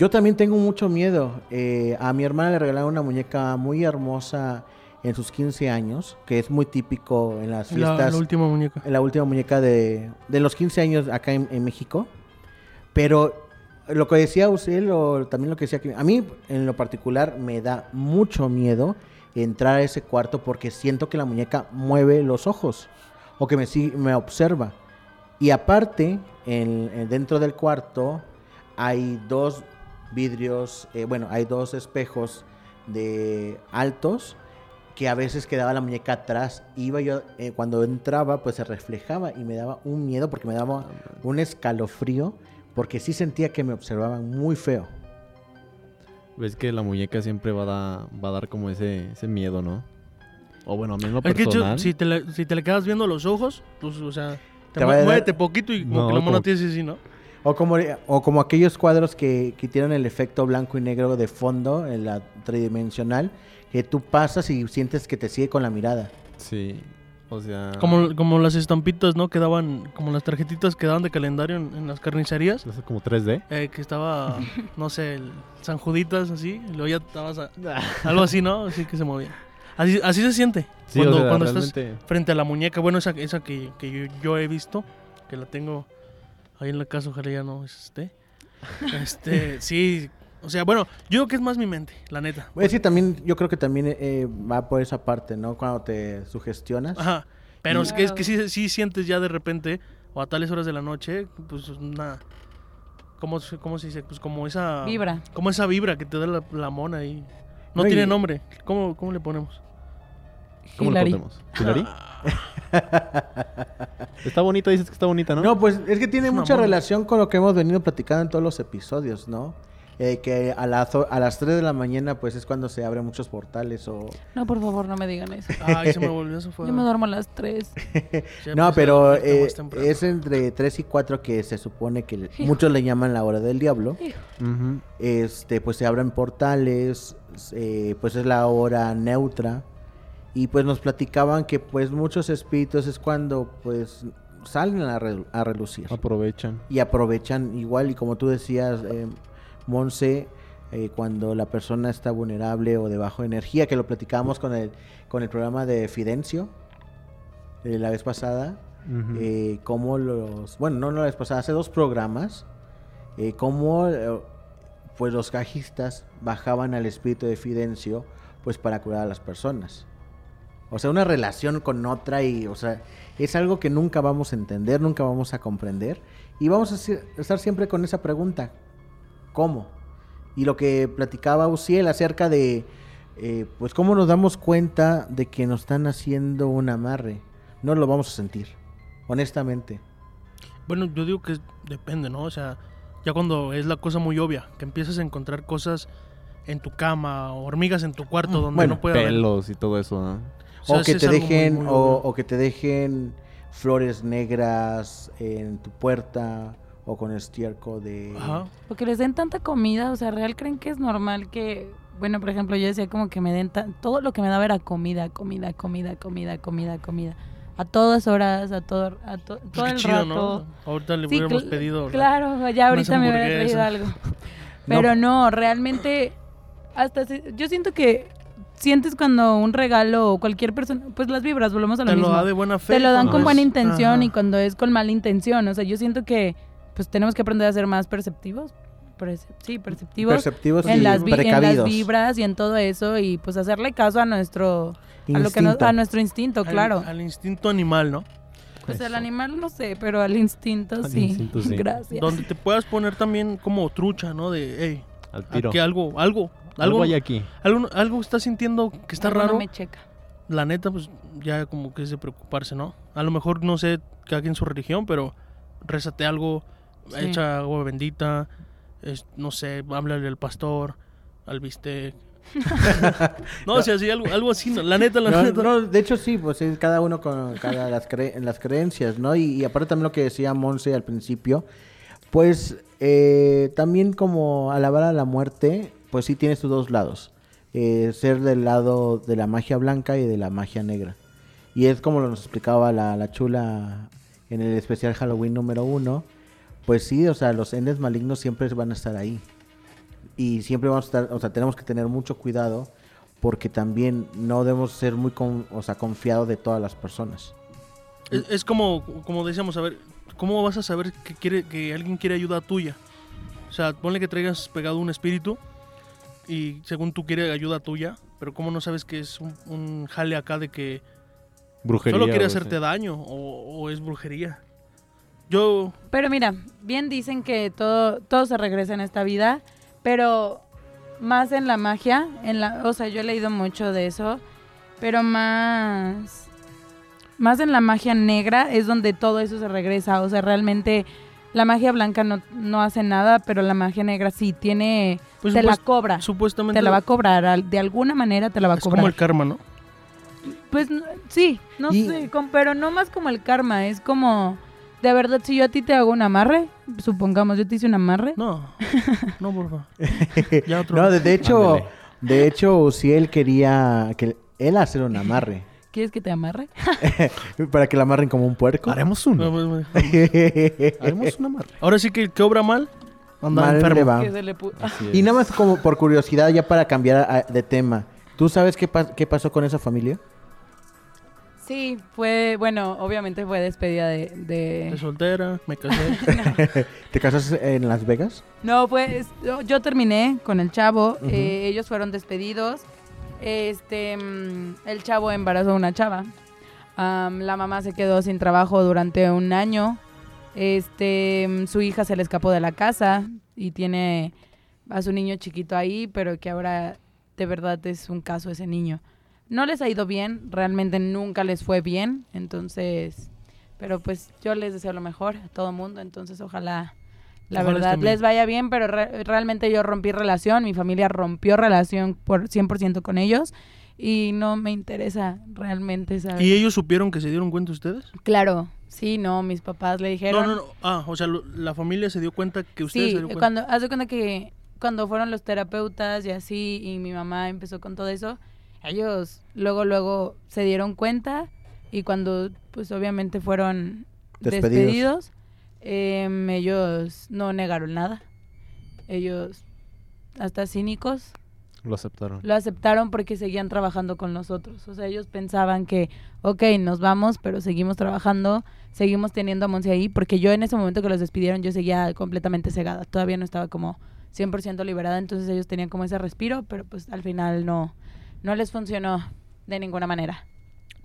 yo también tengo mucho miedo. Eh, a mi hermana le regalaron una muñeca muy hermosa en sus 15 años, que es muy típico en las
La,
fiestas,
la última muñeca.
la última muñeca de, de los 15 años acá en, en México. Pero lo que decía usted, lo, también lo que decía que a mí en lo particular me da mucho miedo entrar a ese cuarto porque siento que la muñeca mueve los ojos o que me, me observa. Y aparte, en- en- dentro del cuarto hay dos vidrios, eh, bueno, hay dos espejos de altos que a veces quedaba la muñeca atrás. Iba yo, eh, cuando entraba, pues se reflejaba y me daba un miedo porque me daba un escalofrío porque sí sentía que me observaban muy feo.
Ves que la muñeca siempre va a, dar- va a dar como ese, ese miedo, ¿no? O bueno, a mí en lo
Es que yo-
personal.
si, te le, si te le quedas viendo los ojos, pues, o sea, te
Te
mu-
va a dar-
muévete poquito y como
No,
que la mona
como-
te dice así, ¿no?
O como, o como aquellos cuadros que, que tienen el efecto blanco y negro de fondo, en la tridimensional, que tú pasas y sientes que te sigue con la mirada.
Sí. O sea.
Como, como las estampitas, ¿no? Que daban, como las tarjetitas que daban de calendario en, en las carnicerías.
eso es como 3D.
eh, que estaba, no sé, el San Juditas así, y luego ya estabas a- algo así, ¿no? Así que se movía. Así, así se siente.
Sí,
cuando
o sea,
cuando estás
realmente.
frente a la muñeca, bueno, esa, esa que, que yo, yo he visto, que la tengo ahí en la casa, ojalá ya no esté. Este, sí, o sea, bueno, yo creo que es más mi mente, la neta.
Es que también, yo creo que también eh, va por esa parte, ¿no? Cuando te sugestionas.
Ajá. Pero es que, es que sí, sí sientes ya de repente, o a tales horas de la noche, pues una... ¿Cómo, se- cómo se dice? Pues como esa...
Vibra.
Como esa vibra que te da la, la mona ahí. No
No, y-
tiene nombre. ¿Cómo, ¿Cómo le ponemos?
¿Cómo
Hilary.
lo ponemos? ¿Hilary? está bonita, dices que está bonita, ¿no?
No, pues es que tiene
Es
mucha relación con lo que hemos venido platicando en todos los episodios, ¿no? Eh, que a, las a las 3 de la mañana pues es cuando se abren muchos portales o...
No, por favor, no me digan eso.
Ay, se me volvió eso. Fue...
Yo me duermo a las 3.
Ya
No, pero eh, es entre 3 y 4 que se supone que
Hijo.
muchos le llaman la hora del diablo.
Ujú.
Este, pues se abren portales, eh, pues es la hora neutra. Y pues nos platicaban que pues muchos espíritus es cuando pues salen a, re- a relucir.
Aprovechan.
y aprovechan igual y como tú decías eh, Monse eh, cuando la persona está vulnerable o de bajo energía que lo platicábamos con el con el programa de Fidencio eh, la vez pasada eh, cómo los bueno no, no la vez pasada hace dos programas cómo eh, pues los cajistas bajaban al espíritu de Fidencio pues para curar a las personas o sea una relación con otra y o sea es algo que nunca vamos a entender nunca vamos a comprender y vamos a estar siempre con esa pregunta cómo y lo que platicaba Uciel acerca de eh, pues cómo nos damos cuenta de que nos están haciendo un amarre no lo vamos a sentir honestamente
Bueno, yo digo que depende, ¿no? O sea, ya cuando es la cosa muy obvia, que empiezas a encontrar cosas en tu cama, hormigas en tu cuarto
Mm,
donde
bueno,
no puede haber.
Pelos y todo eso, ¿no?
Sea,
o que te
muy,
dejen
muy
o, o que te dejen flores negras en tu puerta o con estiércol de
Ajá.
Porque les den tanta comida, o sea, real creen que es normal que, bueno, por ejemplo, yo decía como que me den ta- todo lo que me daba era comida, comida, comida, comida, comida, comida. A todas horas, a todo, a to-
Pues
todo el
chido,
rato.
¿no? Ahorita le
Sí,
hubiéramos
cl-
pedido. ¿no?
Claro, ya ahorita me hubiera traído
hamburguesas.
algo. Pero no, realmente, hasta se- yo siento que sientes cuando un regalo o cualquier persona, pues las vibras, volvemos a lo
Te
mismo.
lo da de buena fe.
te lo dan con
es-
buena intención
Ajá.
y cuando es con mala intención. O sea, yo siento que pues tenemos que aprender a ser más perceptivos. Perce- sí, perceptivos.
perceptivos
en,
y
las vi- en las vibras y en todo eso y pues hacerle caso a nuestro a lo que nos-
Instinto.
a nuestro instinto, claro.
Al, instinto animal, ¿no?
pues el
Eso.
animal no sé, pero al instinto
Al
sí.
instinto, sí.
Gracias.
Donde te puedas poner también como trucha, ¿no? De, hey,
Al tiro.
algo,
algo,
Algo
hay aquí.
algo, algo estás sintiendo que está
Algo no
raro.
me checa.
La neta, pues ya como que es de preocuparse, ¿no? A lo mejor no sé cada quien su religión, pero rézate algo,
Sí.
echa agua bendita, es- no sé, háblale al pastor, al bistec. no, o sea, sí, algo, algo así, ¿no? la neta, la
No,
neta.
no, de hecho sí, pues es cada uno con cada las, cre- las creencias, ¿no? Y, y aparte también lo que decía Monse al principio, pues eh, también como alabar a la muerte, pues sí tiene sus dos lados. Eh, ser del lado de la magia blanca y de la magia negra. Y es como nos explicaba la, la chula en el especial Halloween número uno. Pues sí, o sea, los entes malignos siempre van a estar ahí. Y siempre vamos a estar, o sea, tenemos que tener mucho cuidado porque también no debemos ser muy o sea, confiados de todas las personas.
Es, es como, como decíamos, a ver, ¿cómo vas a saber que, quiere, que alguien quiere ayuda tuya? O sea, ponle que traigas pegado un espíritu y según tú quiere ayuda tuya, pero ¿cómo no sabes que es un, un jale acá de que
Brujería.
solo quiere hacerte daño o, o es brujería? Yo,
Pero mira, bien dicen que todo, todo se regresa en esta vida, pero más en la magia, en la, o sea, yo he leído mucho de eso, pero más, más en la magia negra es donde todo eso se regresa, o sea, realmente la magia blanca no, no hace nada, pero la magia negra sí tiene,
pues
te la cobra,
supuestamente
te la va a cobrar, al- de alguna manera te la va a
es
cobrar.
como el karma, ¿no?
Pues sí, no
Y-
sé, pero no más como el karma, es como, de verdad, si yo a ti te hago un amarre, supongamos, yo te hice un amarre,
No, no, por favor. Ya otro.
No, de, de hecho,
Ándale.
de hecho, si él quería que él hacer un amarre
¿quieres que te amarre?
para que la amarren como un puerco.
Haremos
No,
uno. Haremos una amarre.
Ahora sí que el que obra mal, anda
Mal le
enfermo.
va.
Que se le pu-
Así
Y nada más como por curiosidad, ya para cambiar a- de tema, ¿tú sabes qué, pas- qué pasó con esa familia?
Sí, fue, bueno, obviamente fue despedida de...
De
de-
soltera, me casé.
¿Te casaste en Las Vegas?
No, pues yo, yo terminé con el chavo, eh, ellos fueron despedidos, este, mm, el chavo embarazó a una chava, la mamá se quedó sin trabajo durante un año, Este, mm, su hija se le escapó de la casa y tiene a su niño chiquito ahí, pero que ahora de verdad es un caso ese niño. No les ha ido bien, realmente nunca les fue bien, entonces, pero pues yo les deseo lo mejor a todo mundo, entonces ojalá la
Ojalá
verdad
bien.
les vaya bien, pero re- realmente yo rompí relación, mi familia rompió relación por 100% con ellos y no me interesa realmente saber.
¿Y ellos supieron que se dieron cuenta ustedes?
Claro, sí, no, mis papás le
No,
dijeron.
no, no. Ah, o sea, lo- la familia se dio cuenta que ustedes
Sí,
se dieron cuenta.
cuando, haz de cuenta que cuando fueron los terapeutas y así, y mi mamá empezó con todo eso, ellos luego, luego se dieron cuenta y cuando, pues obviamente fueron
Despedidos.
despedidos, em, ellos no negaron nada. Ellos, hasta cínicos,
Lo aceptaron.
lo aceptaron porque seguían trabajando con nosotros. O sea, ellos pensaban que, ok, nos vamos, pero seguimos trabajando, seguimos teniendo a Monse ahí, porque yo en ese momento que los despidieron, yo seguía completamente cegada. Todavía no estaba como 100% liberada, entonces ellos tenían como ese respiro, pero pues al final no, no les funcionó de ninguna manera.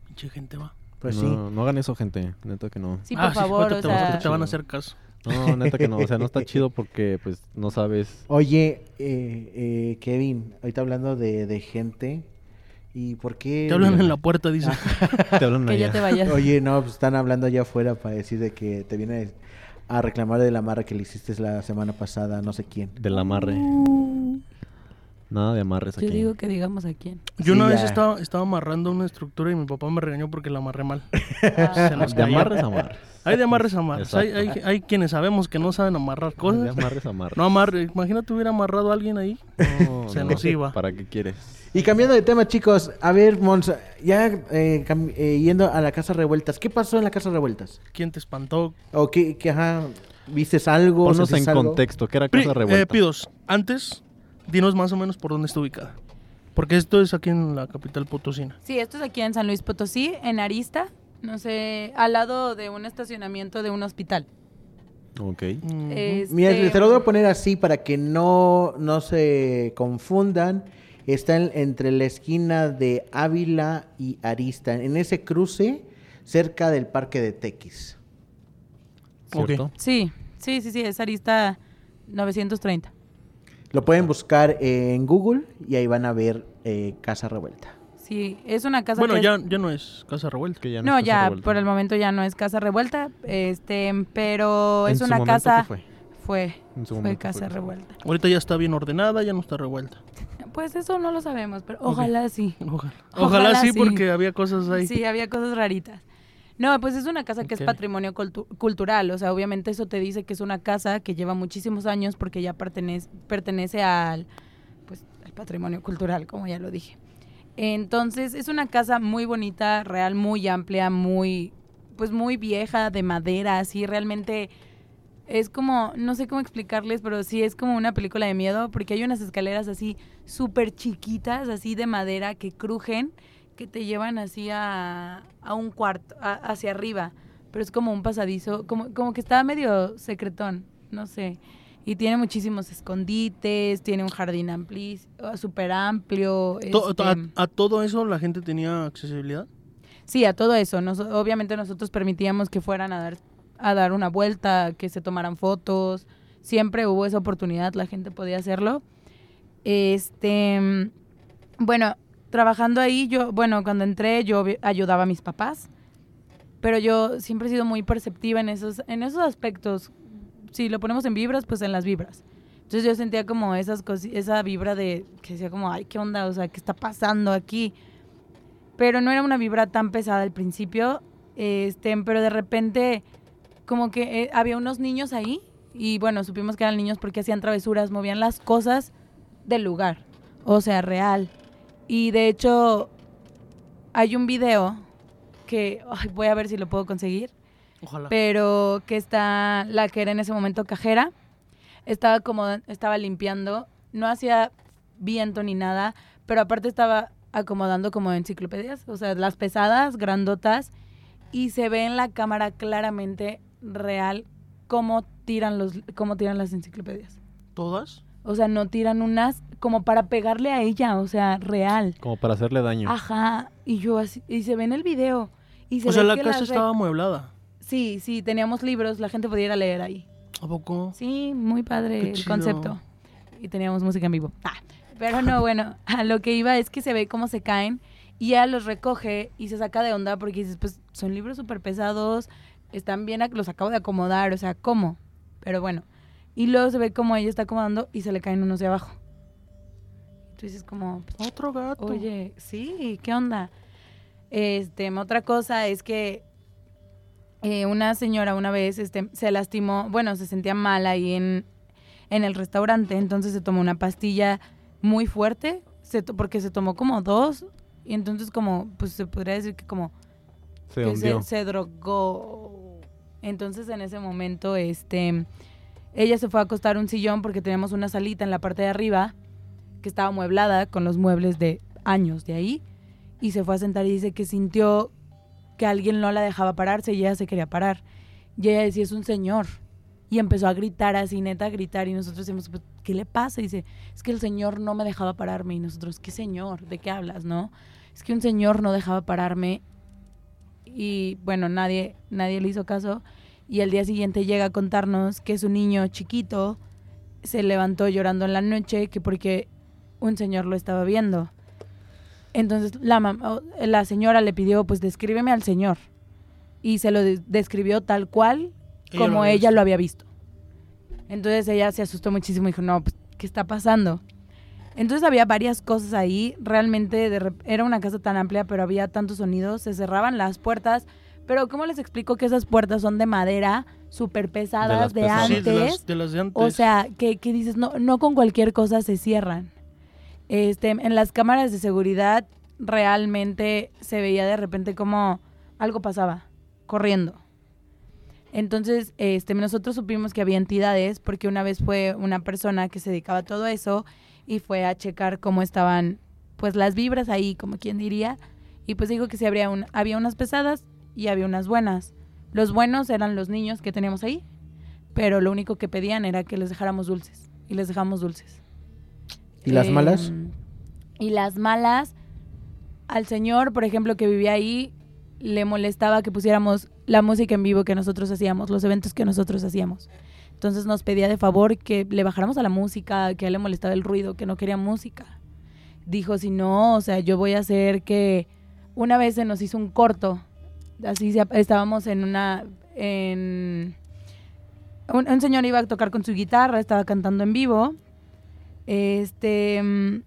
Pinche gente va.
Pues
no,
sí.
no hagan eso, gente. Neta que no.
Sí,
Ah,
por favor, o
te,
sea,
van a hacer caso.
No, neta que no. O sea, no está chido porque, pues, no sabes.
Oye, eh, eh, Kevin, ahorita hablando de, de gente, ¿y por qué?
Te hablan en la puerta, dice.
Te hablan
que ya te vayas.
Oye, no, pues están hablando allá afuera para decir de que te viene a reclamar de la marra que le hiciste la semana pasada, no sé quién.
Del amarre. Nada de amarres aquí.
Yo digo que digamos a quién.
Yo
Sí,
una vez estaba, estaba amarrando una estructura y mi papá me regañó porque la amarré mal.
Ah,
Se nos
De
cayó.
amarres a amarres.
Hay de amarres a amarres. Hay, hay, hay quienes sabemos que no saben amarrar
De
cosas.
amarres a amarres.
No amarre. Imagínate hubiera amarrado a alguien ahí.
No,
se
no.
nos iba.
¿Para qué quieres?
Y cambiando de tema, chicos, a ver, Monza, ya eh, eh, yendo a la Casa Revueltas, ¿qué pasó en la Casa Revueltas?
¿Quién te espantó?
¿O qué, qué ajá, vistes algo?
Ponnos
¿Sentiste
en
algo?
contexto. ¿Qué era
Pri-
Casa
eh,
Revuelta?
Pidos, antes, dinos más o menos por dónde está ubicada. Porque esto es aquí en la capital potosina.
Sí, esto es aquí en San Luis Potosí, en Arista, no sé, al lado de un estacionamiento de un hospital.
Ok.
Este,
Mira, te lo voy a poner así para que no, no se confundan. Está en- entre la esquina de Ávila y Arista, en ese cruce, cerca del Parque de Tequis.
¿Cierto?
Sí, sí, sí, sí, es Arista 930.
Lo pueden buscar en Google y ahí van a ver eh, Casa Revuelta.
Sí, es una casa
Bueno,
que
ya, ya no es Casa Revuelta.
Que ya
No,
es Casa
ya,
Revuelta.
por el momento ya no es casa revuelta, este, pero es una casa...
¿qué fue?
Fue,
En su
fue
momento
casa
fue casa
revuelta.
Ahorita ya está bien ordenada, ya no está revuelta.
Pues eso no lo sabemos, pero ojalá sí.
Ojalá,
Ojalá
Ojalá sí,
sí.
porque había cosas ahí.
Sí, había cosas raritas. No, pues es una casa que es patrimonio cultu- cultural, o sea, obviamente eso te dice que es una casa que lleva muchísimos años porque ya pertenece, pertenece al, pues, al patrimonio cultural, como ya lo dije. Entonces, es una casa muy bonita, real, muy amplia, muy, pues muy vieja, de madera, así, realmente es como, no sé cómo explicarles, pero sí es como una película de miedo, porque hay unas escaleras así súper chiquitas, así de madera, que crujen, que te llevan así a, a un cuarto, a- hacia arriba, pero es como un pasadizo, como, como que está medio secretón, no sé. Y tiene muchísimos escondites, tiene un jardín ampli, súper amplio. Este,
a, a todo eso la gente tenía accesibilidad.
Sí, a todo eso. Nos- obviamente nosotros permitíamos que fueran a dar, a dar una vuelta, que se tomaran fotos. Siempre hubo esa oportunidad, la gente podía hacerlo. Este, mm, bueno, trabajando ahí, yo, bueno, cuando entré yo ayudaba a mis papás, pero yo siempre he sido muy perceptiva en esos, en esos aspectos. Si lo ponemos en vibras, pues en las vibras. Entonces yo sentía como esas esa vibra de que decía como, ay, ¿qué onda? O sea, ¿qué está pasando aquí? pero no era una vibra tan pesada al principio, este, pero de repente como que eh, había unos niños ahí y bueno, supimos que eran niños porque hacían travesuras, movían las cosas del lugar, o sea, real. Y de hecho hay un video que ay, voy a ver si lo puedo conseguir,
Ojalá.
pero que está la que era en ese momento cajera, estaba como estaba limpiando, no hacía viento ni nada, pero aparte estaba acomodando como enciclopedias, o sea, las pesadas, grandotas, y se ve en la cámara claramente real cómo tiran los cómo tiran las enciclopedias.
¿Todas?
O sea, no tiran unas como para pegarle a ella, o sea, real.
Como para hacerle daño.
Ajá, y yo así y se ve en el video y se
O sea, la
que
casa estaba amueblada.
Sí, sí, teníamos libros, la gente podía ir a leer ahí.
¿A poco?
Sí, muy padre
Qué
el
chido.
concepto. Y teníamos música en vivo. Ah, pero no, bueno, a lo que iba es que se ve cómo se caen y ella los recoge y se saca de onda porque dices, pues son libros súper pesados, están bien, los acabo de acomodar, o sea, ¿cómo? Pero bueno. Y luego se ve como ella está acomodando y se le caen unos de abajo. Tú dices como, pues,
Otro gato.
Oye, sí, ¿qué onda? Este, otra cosa es que eh, una señora una vez este, se lastimó, bueno, se sentía mal ahí en, en el restaurante, entonces se tomó una pastilla muy fuerte, se porque se tomó como dos, y entonces como, pues se podría decir que como
Se
que se, se drogó. Entonces en ese momento, este, ella se fue a acostar un sillón porque teníamos una salita en la parte de arriba que estaba amueblada con los muebles de años de ahí y se fue a sentar y dice que sintió que alguien no la dejaba pararse y ella se quería parar. Y ella decía, es un señor. Y empezó a gritar así, neta, a gritar. Y nosotros decimos, "Pues, ¿qué le pasa? Y dice, es que el señor no me dejaba pararme. Y nosotros, ¿qué señor? ¿De qué hablas, no? Es que un señor no dejaba pararme y bueno, nadie, nadie le hizo caso. Y al día siguiente llega a contarnos que su niño chiquito se levantó llorando en la noche que porque un señor lo estaba viendo. Entonces la, la señora le pidió, pues descríbeme al señor. Y se lo de- describió tal cual
Ella
como
lo
ella lo había visto. Entonces ella se asustó muchísimo y dijo, no, pues, ¿qué está pasando? Entonces había varias cosas ahí, realmente de rep- era una casa tan amplia, pero había tantos sonidos, se cerraban las puertas, pero ¿cómo les explico que esas puertas son de madera, súper pesadas, de,
pesadas.
Sí,
antes?
de las, de las de antes.
O sea, que, que dices, no, no con cualquier cosa se cierran. Este, en las cámaras de seguridad realmente se veía de repente como algo pasaba, corriendo. Entonces, este, nosotros supimos que había entidades porque una vez fue una persona que se dedicaba a todo eso y fue a checar cómo estaban, pues las vibras ahí, como quien diría, y pues dijo que sí habría un, había unas pesadas y había unas buenas. Los buenos eran los niños que teníamos ahí, pero lo único que pedían era que les dejáramos dulces y les dejamos dulces.
¿Y las malas?
Em, Y las malas, al señor, por ejemplo, que vivía ahí, le molestaba que pusiéramos la música en vivo que nosotros hacíamos, los eventos que nosotros hacíamos. Entonces nos pedía de favor que le bajáramos a la música, que a él le molestaba el ruido, que no quería música. Dijo, si no, o sea, yo voy a hacer que... Una vez se nos hizo un corto, así estábamos en una... En, un señor iba a tocar con su guitarra, estaba cantando en vivo. Este. mm,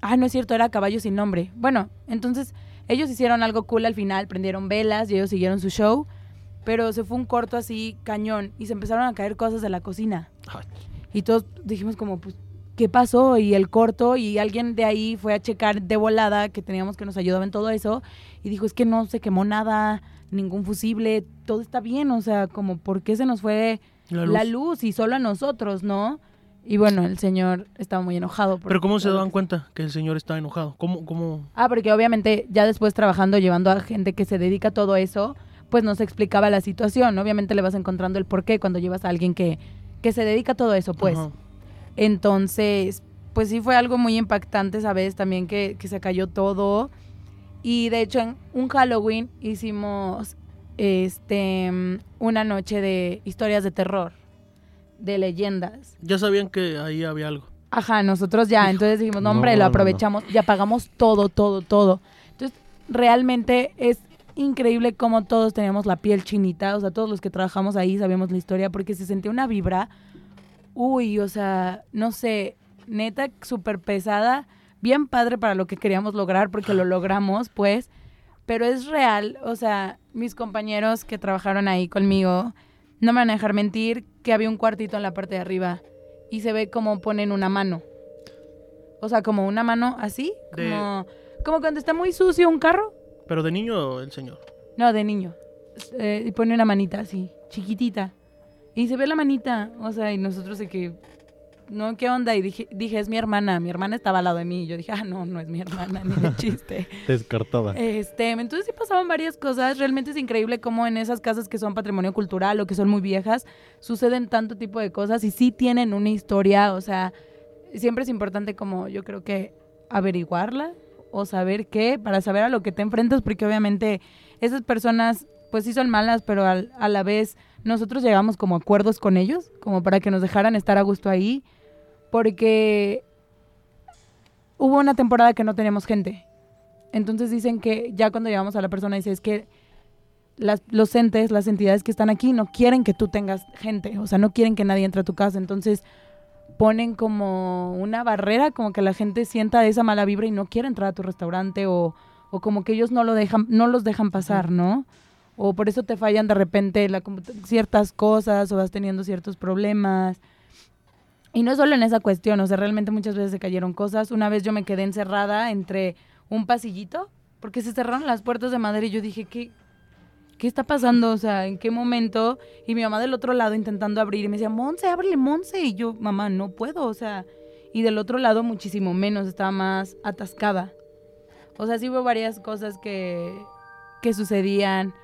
Ah, no es cierto, era Caballo sin nombre. Bueno, entonces ellos hicieron algo cool al final, prendieron velas y ellos siguieron su show. Pero se fue un corto así, cañón, y se empezaron a caer cosas de la cocina. Y todos dijimos como, pues, ¿qué pasó? Y el corto, y alguien de ahí fue a checar de volada, que teníamos que nos ayudaba en todo eso, y dijo, es que no se quemó nada, ningún fusible, todo está bien, o sea, como, ¿por qué se nos fue
La luz,
y solo a nosotros, no? Y bueno, el señor estaba muy enojado. por
Pero ¿cómo se
que-
cuenta que el señor estaba enojado? ¿Cómo, cómo?
Ah, porque obviamente ya después trabajando, llevando a gente que se dedica a todo eso, pues nos explicaba la situación. Obviamente le vas encontrando el porqué cuando llevas a alguien que, que se dedica a todo eso, pues.
Ajá.
Entonces, pues sí fue algo muy impactante, ¿sabes? También que, que se cayó todo. Y de hecho, en un Halloween hicimos este una noche de historias de terror, de leyendas.
Ya sabían que ahí había algo.
Ajá, nosotros ya,
Hijo.
entonces dijimos, no,
No,
hombre,
no,
lo
no.
aprovechamos, ya pagamos todo, todo, todo. Entonces, realmente es increíble cómo todos teníamos la piel chinita, o sea, todos los que trabajamos ahí sabíamos la historia, porque se sentía una vibra, uy, o sea, no sé, neta, súper pesada, bien padre para lo que queríamos lograr, porque lo logramos, pues, pero es real, o sea, mis compañeros que trabajaron ahí conmigo, no me van a dejar mentir que había un cuartito en la parte de arriba y se ve como ponen una mano. O sea, como una mano así,
De-
como, como cuando está muy sucio un carro.
¿Pero de niño el señor?
No, de niño. Eh, y pone una manita así, chiquitita. Y se ve la manita, o sea, y nosotros de que, no, ¿qué onda? Y dije, dije, es mi hermana. Mi hermana estaba al lado de mí. Y yo dije, ah, no, no es mi hermana, ni de chiste.
Descartada.
Este, entonces sí pasaban varias cosas. Realmente es increíble cómo en esas casas que son patrimonio cultural o que son muy viejas, suceden tanto tipo de cosas y sí tienen una historia. O sea, siempre es importante como yo creo que averiguarla o saber qué, para saber a lo que te enfrentas, porque obviamente esas personas pues sí son malas, pero al- a la vez nosotros llegamos como acuerdos con ellos, como para que nos dejaran estar a gusto ahí, porque hubo una temporada que no teníamos gente. Entonces dicen que ya cuando llegamos a la persona dice es que las, los entes, las entidades que están aquí no quieren que tú tengas gente, o sea, no quieren que nadie entre a tu casa, entonces ponen como una barrera, como que la gente sienta esa mala vibra y no quiere entrar a tu restaurante o, o como que ellos no lo dejan, no los dejan pasar, ¿no? O por eso te fallan de repente la ciertas cosas o vas teniendo ciertos problemas. Y no solo en esa cuestión, o sea, realmente muchas veces se cayeron cosas. Una vez yo me quedé encerrada entre un pasillito porque se cerraron las puertas de madera y yo dije, ¿qué, ¿qué está pasando? O sea, ¿en qué momento? Y mi mamá del otro lado intentando abrir y me decía, Monse, ábrele, Monse. Y yo, mamá, no puedo, o sea. Y del otro lado muchísimo menos, estaba más atascada. O sea, sí hubo varias cosas que, que sucedían.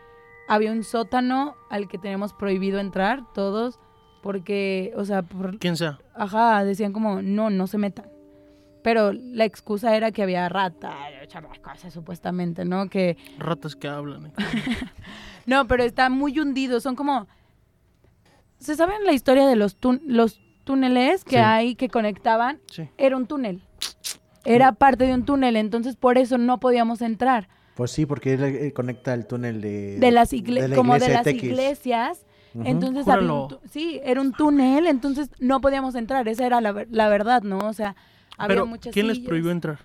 Había un sótano al que teníamos prohibido entrar todos porque, o sea, por,
Quien sea.
Ajá, decían como, no, no se metan. Pero la excusa era que había rata, cosas supuestamente, ¿no? Que,
Ratas que hablan. ¿eh?
no, pero está muy hundido, son como... ¿Se saben la historia de los, los túneles que
Sí.
hay que conectaban?
Sí.
Era un túnel. Era parte de un túnel, entonces por eso no podíamos entrar.
Pues sí, porque él eh, conecta el túnel de...
De las iglesias,
la
como de las
Tequis.
iglesias. Entonces había un sí, era un túnel, entonces no podíamos entrar, esa era la, ver- la verdad, ¿no? O sea, había
Pero,
muchas
¿quién les prohibió entrar?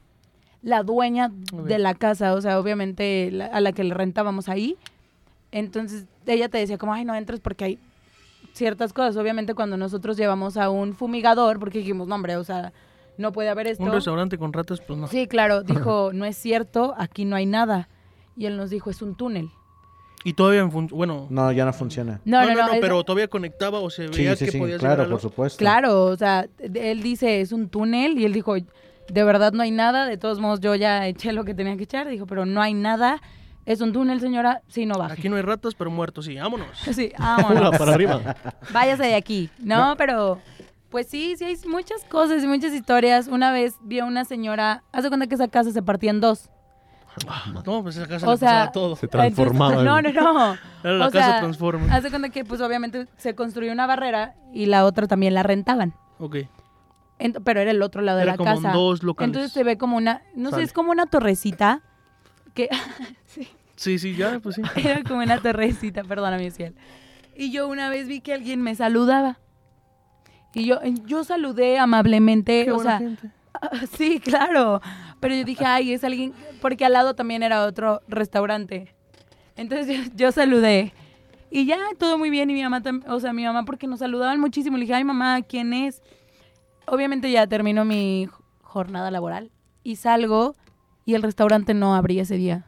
la dueña de la casa, o sea, obviamente la- a la que le rentábamos ahí. Entonces ella te decía como, ay, no entres porque hay ciertas cosas. Obviamente cuando nosotros llevamos a un fumigador, porque dijimos, no, hombre, o sea, no puede haber esto.
Un restaurante con ratas, pues no.
Sí, claro, dijo, no es cierto, aquí no hay nada. Y él nos dijo, es un túnel.
Y todavía bueno.
No, ya no funciona.
No, no, no, es-
pero todavía conectaba o se
Sí,
veía
sí,
que
sí,
podía
claro, por supuesto.
Claro, o sea, él dice, es un túnel, y él dijo, de verdad no hay nada, de todos modos yo ya eché lo que tenía que echar, dijo, pero no hay nada, es un túnel, señora, sí, no baje.
Aquí no hay ratas, pero muertos, sí, vámonos.
Sí, vámonos.
para arriba.
Váyase de aquí. No, pero pues sí, sí hay muchas cosas y muchas historias. Una vez vi a una señora, hace cuenta que esa casa se partía en dos.
No, pues esa casa
O
le pasaba
sea,
todo.
Se transformaba.
Entonces, no, no, no.
Era la
o
casa
sea,
transforma.
Hace cuenta que pues obviamente se construyó una barrera y la otra también la rentaban.
Ok.
Ent- pero era el otro lado
Era
de la
como en
casa.
dos locales.
Entonces se ve como una, no sé, es como una torrecita que
Sí, sí, ya, pues sí.
era como una torrecita, perdóname, cielo. Y yo una vez vi que alguien me saludaba. Y yo, yo saludé amablemente,
Qué
o
buena
sea,
gente.
Sí, claro. Pero yo dije, ay, es alguien, porque al lado también era otro restaurante. Entonces yo, yo saludé. Y ya, todo muy bien. Y mi mamá, tam- o sea, mi mamá, porque nos saludaban muchísimo. Le dije, ay, mamá, ¿quién es? Obviamente ya terminó mi j- jornada laboral. Y salgo y el restaurante no abría ese día.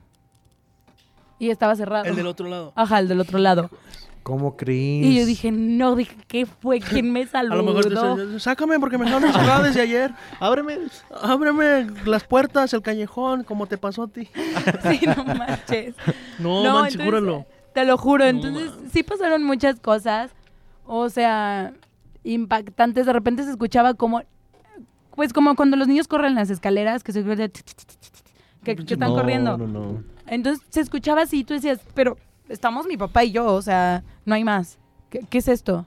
Y estaba cerrado.
El del otro lado.
Ajá, el del otro lado.
¿Cómo crees?
Y yo dije, no, dije, ¿qué fue? ¿Quién me
A
saludó?
lo mejor te decía, sácame porque me dejaron encerrada desde ayer.
Ábreme.
Ábreme las puertas, el callejón, como te pasó a ti.
Sí, no manches.
No,
No,
manches, júralo.
Te lo juro,
No
entonces sí pasaron muchas cosas, o sea, impactantes. De repente se escuchaba como, pues como cuando los niños corren las escaleras, que se que, que están
No,
corriendo.
No, no.
Entonces se escuchaba así y tú decías, pero estamos mi papá y yo, o sea, no hay más. ¿Qué, qué es esto?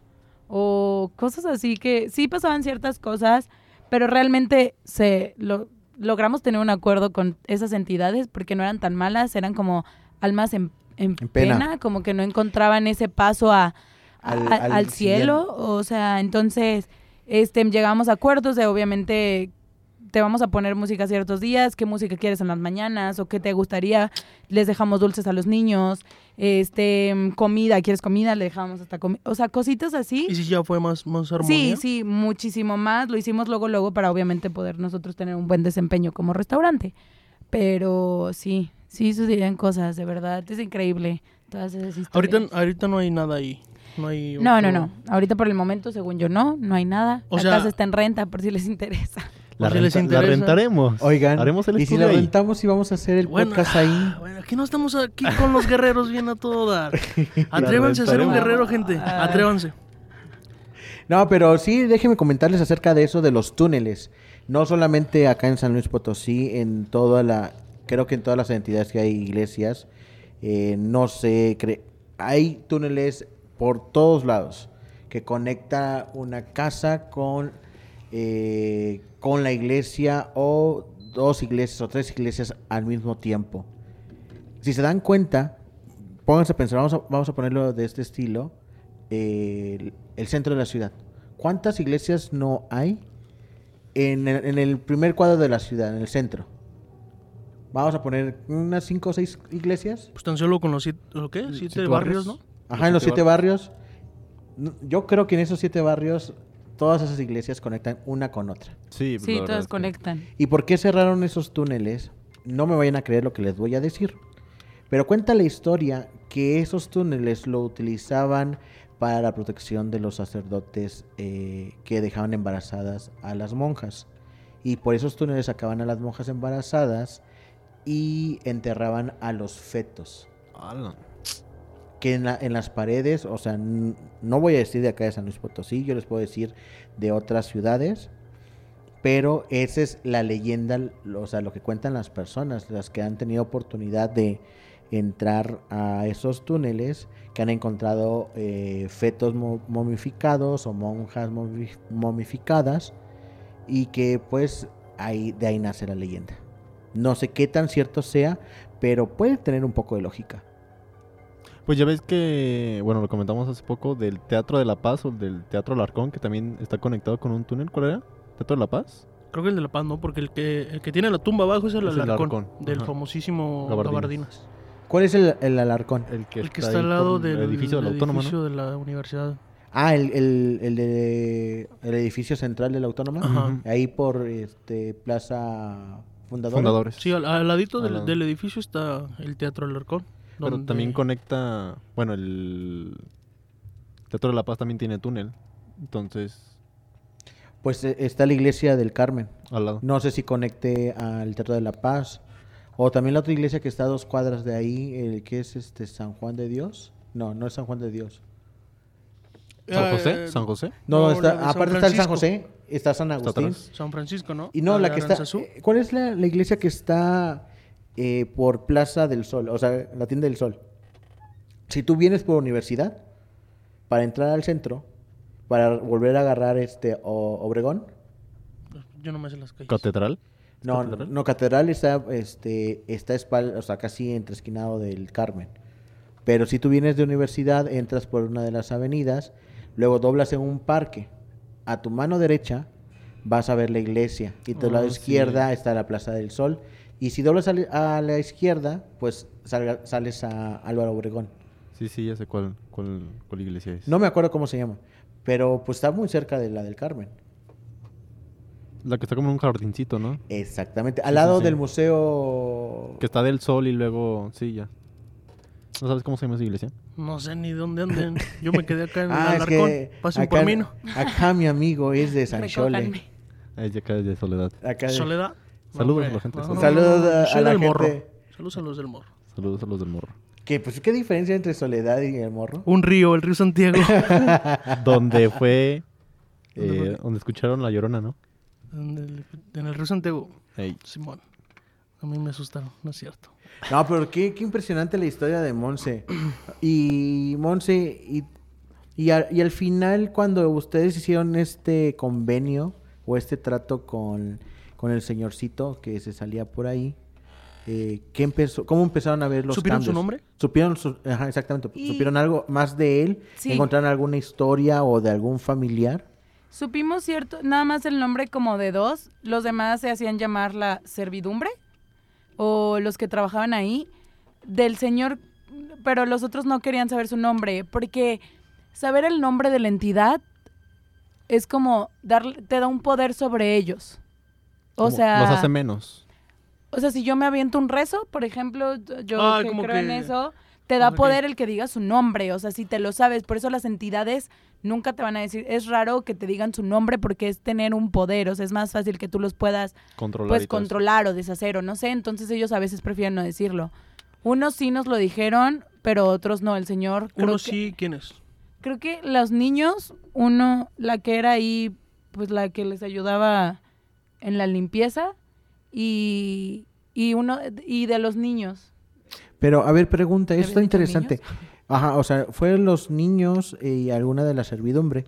O cosas así que sí pasaban ciertas cosas, pero realmente se lo, logramos tener un acuerdo con esas entidades porque no eran tan malas, eran como almas en, en
En pena.
pena. como que no encontraban ese paso a, a-
Al- al
cielo, o sea, entonces este llegamos a acuerdos de obviamente te vamos a poner música ciertos días, qué música quieres en las mañanas o qué te gustaría, les dejamos dulces a los niños, este comida, quieres comida, le dejamos hasta comida, o sea, cositas así.
Y si ya fue más, más
Sí,
armonía.
sí, muchísimo más. Lo hicimos luego, luego para obviamente poder nosotros tener un buen desempeño como restaurante. Pero sí, sí sucedían cosas, de verdad. Es increíble todas esas historias.
Ahorita, ahorita no hay nada ahí. No hay.
No, no, no. Ahorita por el momento, según yo, no, no hay nada.
O
la
sea-
casa está en renta por si les interesa.
La,
si
renta- la rentaremos.
Oigan,
Haremos el
¿y si la
ahí.
rentamos y vamos a hacer el
Bueno,
podcast ahí?
ah, bueno, aquí no estamos aquí con los guerreros bien a todo dar. Atrévanse a ser un guerrero, gente.
Ah.
Atrévanse.
No, pero sí, déjenme comentarles acerca de eso de los túneles. No solamente acá en San Luis Potosí, en toda la, creo que en todas las entidades que hay iglesias, eh, no sé, cre- hay túneles por todos lados que conecta una casa con, eh, con la iglesia o dos iglesias o tres iglesias al mismo tiempo. Si se dan cuenta, pónganse a pensar, vamos a, vamos a ponerlo de este estilo, eh, el, el centro de la ciudad. ¿Cuántas iglesias no hay en el, en el primer cuadro de la ciudad, en el centro? Vamos a poner unas cinco o seis iglesias.
Pues tan solo con los siete, ¿lo qué? Siete,
Siete
barrios, ¿no?
barrios.
Ajá, en los siete barrios. No, Yo creo que en esos siete barrios todas esas iglesias conectan una con otra.
Sí,
Sí,
la verdad
todas conectan.
¿Y por qué cerraron esos túneles? No me vayan a creer lo que les voy a decir. Pero cuenta la historia que esos túneles lo utilizaban para la protección de los sacerdotes eh, que dejaban embarazadas a las monjas. Y por esos túneles sacaban a las monjas embarazadas y enterraban a los fetos. Que en, la- en las paredes, o sea, no voy a decir de acá de San Luis Potosí, yo les puedo decir de otras ciudades, pero esa es la leyenda, o sea, lo que cuentan las personas, las que han tenido oportunidad de entrar a esos túneles, que han encontrado eh, fetos mo- momificados o monjas momi- momificadas, y que pues ahí, de ahí nace la leyenda. No sé qué tan cierto sea, pero puede tener un poco de lógica.
Pues ya ves que, bueno, lo comentamos hace poco del Teatro de la Paz o del Teatro Alarcón, que también está conectado con un túnel. ¿Cuál era? ¿Teatro de la Paz?
Creo que el de La Paz, ¿no? Porque el que, el que tiene la tumba abajo es el
Es el
Alarcón, del
ajá.
famosísimo
Gabardinas.
Gabardinas.
¿Cuál es el, el alarcón?
El que,
El que
ahí
está al lado del
el edificio de la Autónoma,
edificio
¿no?
de la universidad.
Ah, el, el, el de el edificio central de la Autónoma.
Ajá.
Ahí por este Plaza.
Fundadores.
Sí, al, al ladito
Al
del,
lado.
del edificio está el Teatro Alarcón.
Pero también conecta, bueno, el Teatro de la Paz también tiene túnel. Entonces,
Pues eh, está la iglesia del Carmen.
al lado.
No sé si conecte al Teatro de la Paz. O también la otra iglesia que está a dos cuadras de ahí, el que es este San Juan de Dios. No, no es San Juan de Dios.
¿San
Eh,
José? ¿San José?
No,
No,
está, aparte está el San. José, está San Agustín.
San Francisco, ¿no?
Y no, la que está.
Aranzazú.
eh, ¿Cuál es la, la iglesia que está eh, por Plaza del Sol? O sea, la tienda del Sol. Si tú vienes por universidad, para entrar al centro, para volver a agarrar este o- Obregón,
Yo no me sé las calles.
¿Catedral?
no,
¿Catedral?
no, Catedral está, este, está espal- o sea, casi entre esquinado del Carmen. Pero si tú vienes de universidad, entras por una de las avenidas, luego doblas en un parque. A tu mano derecha vas a ver la iglesia y tu
Oh,
lado
sí.
izquierda está la Plaza del Sol. Y si doblas a la, a la izquierda, pues salga- sales a Álvaro Obregón.
Sí, sí, ya sé cuál, cuál, cuál iglesia es.
No me acuerdo cómo se llama, pero pues está muy cerca de la del Carmen.
La que está como en un jardincito, ¿no?
Exactamente, al
Sí,
lado
sí, sí.
del museo...
Que está del sol y luego... Sí, ya. ¿No sabes cómo se llama esa iglesia?
No sé ni dónde anden. Yo me quedé acá en
Ah,
el
es
Alarcón.
que
Pasen
acá,
por mí, ¿no?
acá mi amigo es de San Chole.
Es de acá de Soledad.
Acá de-
Soledad.
Saludos a la gente.
Saludos a-
soy
a la
del morro.
gente.
Saludos a los del morro.
Saludos a los del morro.
¿Qué, pues, ¿Qué diferencia entre Soledad y el morro?
Un río, el río Santiago.
donde fue...
¿Dónde
eh,
fue?
donde escucharon la llorona, ¿no?
en, el, en el río Santiago. Simón. A mí me asustaron, no es cierto.
No, pero qué, qué impresionante la historia de Monse. Y Monse, y, y, a- y al final cuando ustedes hicieron este convenio o este trato con, con el señorcito que se salía por ahí, eh, ¿qué empezó, ¿cómo empezaron a ver los
¿Supieron su
cambios?
nombre?
¿Supieron su- ajá, exactamente.
Y-
¿Supieron algo más de él?
Sí.
¿Encontraron alguna historia o de algún familiar?
Supimos cierto, nada más el nombre como de dos, los demás se hacían llamar la servidumbre o los que trabajaban ahí del señor, pero los otros no querían saber su nombre porque saber el nombre de la entidad es como darle, te da un poder sobre ellos. O sea,
Los hace menos.
o sea, si yo me aviento un rezo, por ejemplo, yo
Ah,
que
como
creo en eso, te da poder el que diga su nombre, o sea, si te lo sabes, por eso las entidades nunca te van a decir, es raro que te digan su nombre porque es tener un poder, o sea, es más fácil que tú los puedas
Controlar
pues controlar o deshacer o no sé, entonces ellos a veces prefieren no decirlo. Unos sí nos lo dijeron, pero otros no, el señor creo
Uno
que-
sí, ¿quién es?
Creo que los niños, uno, la que era ahí, pues la que les ayudaba en la limpieza y, y uno, y de los niños.
Pero, a ver, pregunta,
¿Ya
eso está interesante. Ajá, o sea, fueron los niños y alguna de la servidumbre.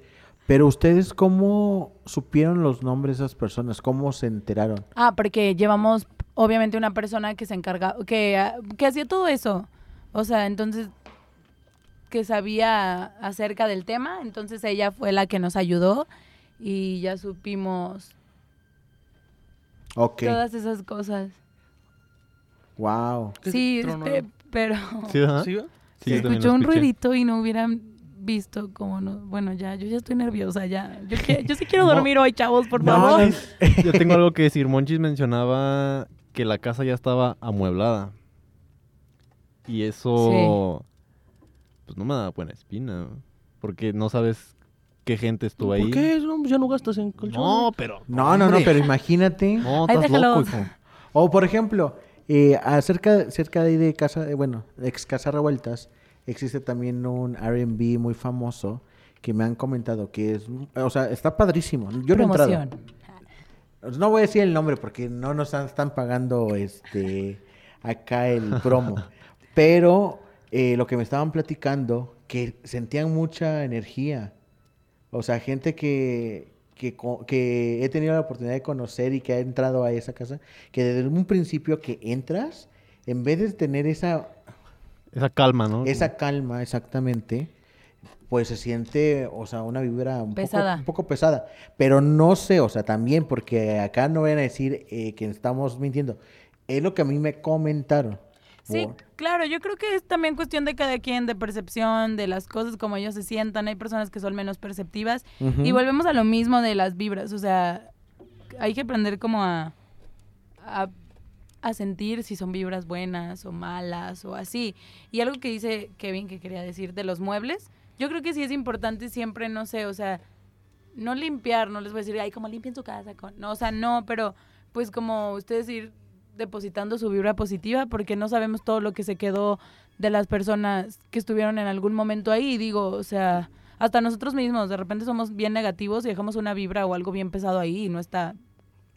Pero ustedes, ¿cómo supieron los nombres de esas personas? ¿Cómo se enteraron?
Ah, porque llevamos obviamente una persona que se encarga, que, que hacía todo eso. O sea, entonces que sabía acerca del tema, entonces ella fue la que nos ayudó y ya supimos
Ok.
todas esas cosas.
Wow.
¿Qué
Sí, este, pero
¿Sí, verdad?
¿Sí?
Sí, yo
escuchó un ruidito y no hubieran visto como no. Bueno, ya, yo ya estoy nerviosa, ya. Yo, que- yo sí quiero dormir hoy, chavos, por favor.
no,
Yo tengo algo que decir. Monchis mencionaba que la casa ya estaba amueblada. Y eso. Pues no me da buena espina. Porque no sabes qué gente estuvo ahí.
¿Por qué? No, pues ya no gastas en colchón.
No, pero.
no, no, no, pero imagínate.
No,
Ay,
estás
déjalo.
loco, hijo.
O por ejemplo, eh, acerca, cerca de ahí de casa, eh, bueno, ex casa revueltas, existe también un R&B muy famoso que me han comentado que es, o sea, está padrísimo. Yo no he entrado.
Promoción.
No voy a decir el nombre porque no nos están, están pagando este acá el promo. Pero eh, lo que me estaban platicando, que sentían mucha energía. O sea, gente que, que, he tenido la oportunidad de conocer y que ha entrado a esa casa, que desde un principio que entras, en vez de tener esa,
Esa calma, ¿no?
esa calma exactamente, pues se siente, o sea, una vibra un,
Pesada.
Poco, un poco pesada. Pero no sé, o sea, también, porque acá no vayan a decir eh, que estamos mintiendo. Es lo que a mí me comentaron.
Sí, claro, yo creo que es también cuestión de cada quien, de percepción, de las cosas, como ellos se sientan. Hay personas que son menos perceptivas. Y volvemos a lo mismo de las vibras. O sea, hay que aprender como a, a, a sentir si son vibras buenas o malas o así. Y algo que dice Kevin que quería decir de los muebles, yo creo que sí es importante siempre, no sé, o sea, no limpiar, no les voy a decir, ay, como limpien su casa. Con... No, o sea, no, pero pues como ustedes ir depositando su vibra positiva porque no sabemos todo lo que se quedó de las personas que estuvieron en algún momento ahí. Digo, o sea, hasta nosotros mismos, de repente somos bien negativos y dejamos una vibra o algo bien pesado ahí y no está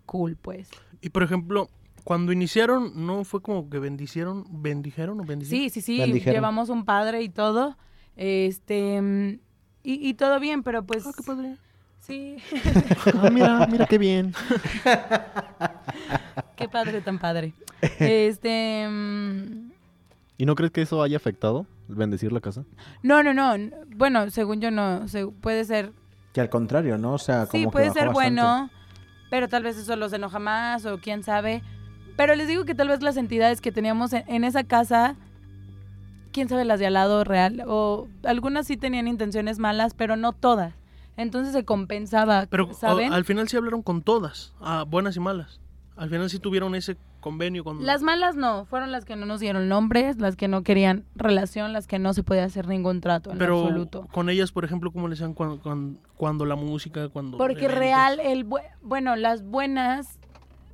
cool, pues.
Y por ejemplo, cuando iniciaron, ¿no fue como que bendicieron, bendijeron o bendicieron?
Sí, sí, sí,
Bendijeron.
llevamos un padre y todo. Este, y, y todo bien, pero pues
Ah, qué padre.
sí,
Ah, mira, mira qué bien.
qué padre tan padre. Este, mm,
¿Y no crees que eso haya afectado? el Bendecir la casa.
no, no, no, bueno, según yo no, se- puede ser
Que al contrario, ¿no? O sea, como
Sí,
que
puede
bajó
ser
bastante.
bueno, pero tal vez eso los enoja más o quién sabe. Pero les digo que tal vez las entidades que teníamos en, en esa casa, quién sabe las de al lado real, o algunas sí tenían intenciones malas, pero no todas. Entonces se compensaba,
Pero
¿saben?
o- al final sí hablaron con todas, ah, buenas y malas. Al final sí tuvieron ese convenio con...
Las malas no, fueron las que no nos dieron nombres, las que no querían relación, las que no se podía hacer ningún trato en
Pero
absoluto.
con ellas, por ejemplo, ¿cómo le decían cuando, cuando, cuando la música, cuando...
Porque
eventos?
real, el bu- bueno, las buenas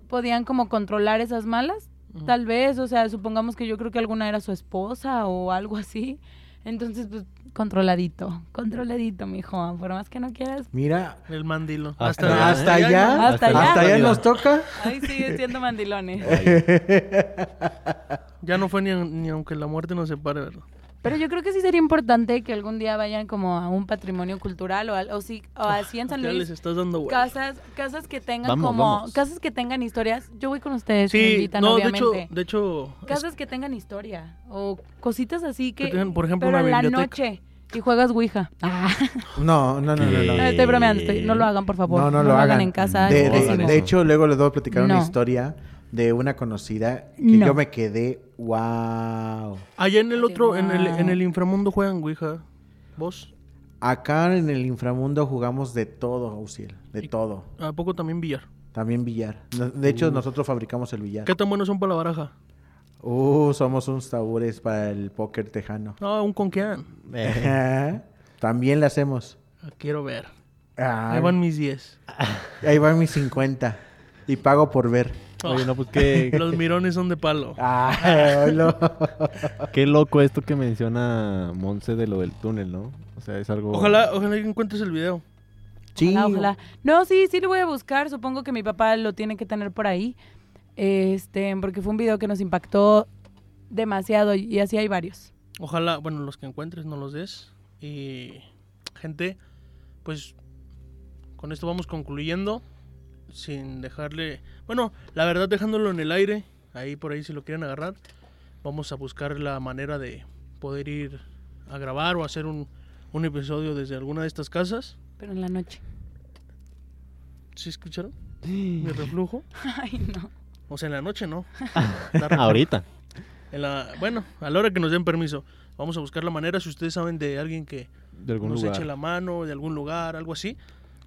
podían como controlar esas malas, tal vez, o sea, supongamos que yo creo que alguna era su esposa o algo así. Entonces, pues, controladito, controladito, mijo, por más que no quieras.
Mira,
El mandilo.
Hasta
hasta,
allá,
allá,
¿no? Hasta allá.
hasta allá nos toca.
Ay, sigue siendo mandilones.
Ya no fue ni, ni aunque la muerte nos separe, ¿verdad?
Pero yo creo que sí sería importante que algún día vayan como a un patrimonio cultural o, al- o, sí, o así en San
Ya les
Luis.
estás dando.
Casas, casas que tengan
Vamos,
como,
vamos.
casas que tengan historias. Yo voy con ustedes, me
Sí,
invitan,
no, de hecho, de hecho... es-
Casas que tengan historia o cositas así que,
Que tengan, por ejemplo,
pero
una
en la noche y juegas Ouija. Ah,
No, no, no, no. no.
no, estoy bromeando, estoy- no lo hagan por favor.
No, no, lo hagan.
en casa.
De, de- de hecho, luego les voy a platicar una
No.
historia de una conocida que
No.
yo me quedé, wow.
Allá en el otro, en el, en el inframundo juegan Ouija. ¿Vos?
Acá en el inframundo jugamos de todo, Uciel, de todo.
¿A poco también billar?
También billar. De hecho, nosotros fabricamos el billar.
¿Qué tan buenos son para la baraja?
Uh, somos unos tabures para el póker tejano.
No, un conquian.
Ajá. También le hacemos.
Ah, Quiero ver.
Ay,
Ahí van mis 10.
ahí van mis 50. Y pago por ver.
Oye, no, pues qué,
Los mirones son de palo.
No.
qué loco esto que menciona Monse de lo del túnel, ¿no? O sea, es algo...
Ojalá, ojalá que encuentres el video.
Sí.
Ojalá, ojalá. No, sí, sí lo voy a buscar. Supongo que mi papá lo tiene que tener por ahí. Este, porque fue un video que nos impactó demasiado y así hay varios.
Ojalá, bueno, los que encuentres no los des. Y gente, pues con esto vamos concluyendo. Sin dejarle, bueno, la verdad dejándolo en el aire. Ahí por ahí si lo quieren agarrar. Vamos a buscar la manera de poder ir a grabar o hacer un, un episodio desde alguna de estas casas.
Pero en la noche.
¿Sí escucharon? Mi reflujo.
Ay, no.
O sea, en la noche no.
Ahorita.
en la, bueno, a la hora que nos den permiso. Vamos a buscar la manera. Si ustedes saben de alguien que
De algún
nos
lugar.
eche la mano, de algún lugar, algo así,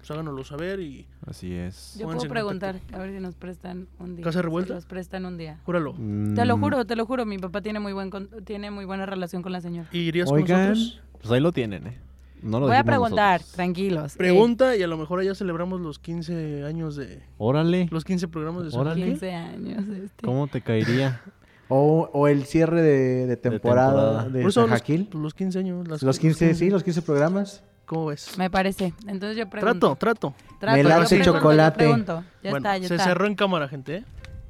pues háganoslo saber y
Así es.
Yo puedo preguntar, a ver si nos prestan un día.
¿Casa Revuelta?
Si los prestan un día.
júralo.
Te lo
Mm,
juro, te lo juro. Mi papá tiene muy buen con- tiene muy buena relación con la señora.
¿Y irías
Oigan.
con nosotros?
Pues ahí lo tienen, ¿eh? No lo
Voy a preguntar,
nosotros.
tranquilos. Eh,
Pregunta y a lo mejor allá celebramos los 15 años de...
Órale.
Los 15 programas de
Órale.
Samuel.
15 años. Este.
¿Cómo te caería?
O, o el cierre de, de temporada
temporada.
de,
Por eso los, los 15 años. las-
Los 15, sí, los 15 programas.
¿Cómo ves?
Me parece. Entonces yo
Trato,
pregunto.
trato.
Trato,
Me
yo
lance
pregunto, yo
chocolate.
pregunto. Ya
bueno,
está, ya
se
está.
cerró en cámara, gente. ¿eh?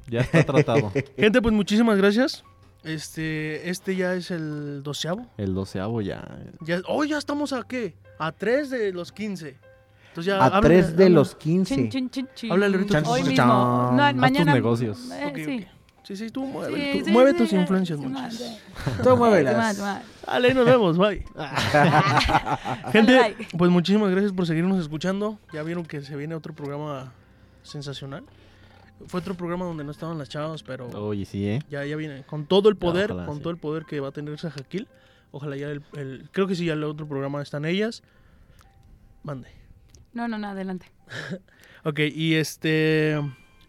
Ya está tratado.
Gente, pues muchísimas gracias. Este, este ya es el doceavo.
El doceavo ya.
Ya, oh, ya estamos a qué? A 3 de los 15. Entonces ya
A
háblale-
3 de
habla-
los 15.
Chin, chin, chin, chin.
Háblale ahorita.
Hoy mismo. No,
Haz tus
mañana.
negocios.
Eh,
Ok,
sí.
ok. Sí, sí, tú mueve,
Sí,
tú-
sí,
mueve
sí,
tus
sí,
influencias,
sí.
Tú muévelas.
Dale, ahí nos vemos, bye. Gente, pues muchísimas gracias por seguirnos escuchando. Ya vieron que se viene otro programa sensacional. Fue otro programa donde no estaban las chavas, pero
Oye, sí, ¿eh?
ya, ya viene. Con todo el poder,
Ojalá,
con
sí.
todo el poder que va a tener Sajaquil. Ojalá ya el, el- Creo que sí, ya el otro programa están ellas. Mande.
No, no, no, adelante.
Ok, y este...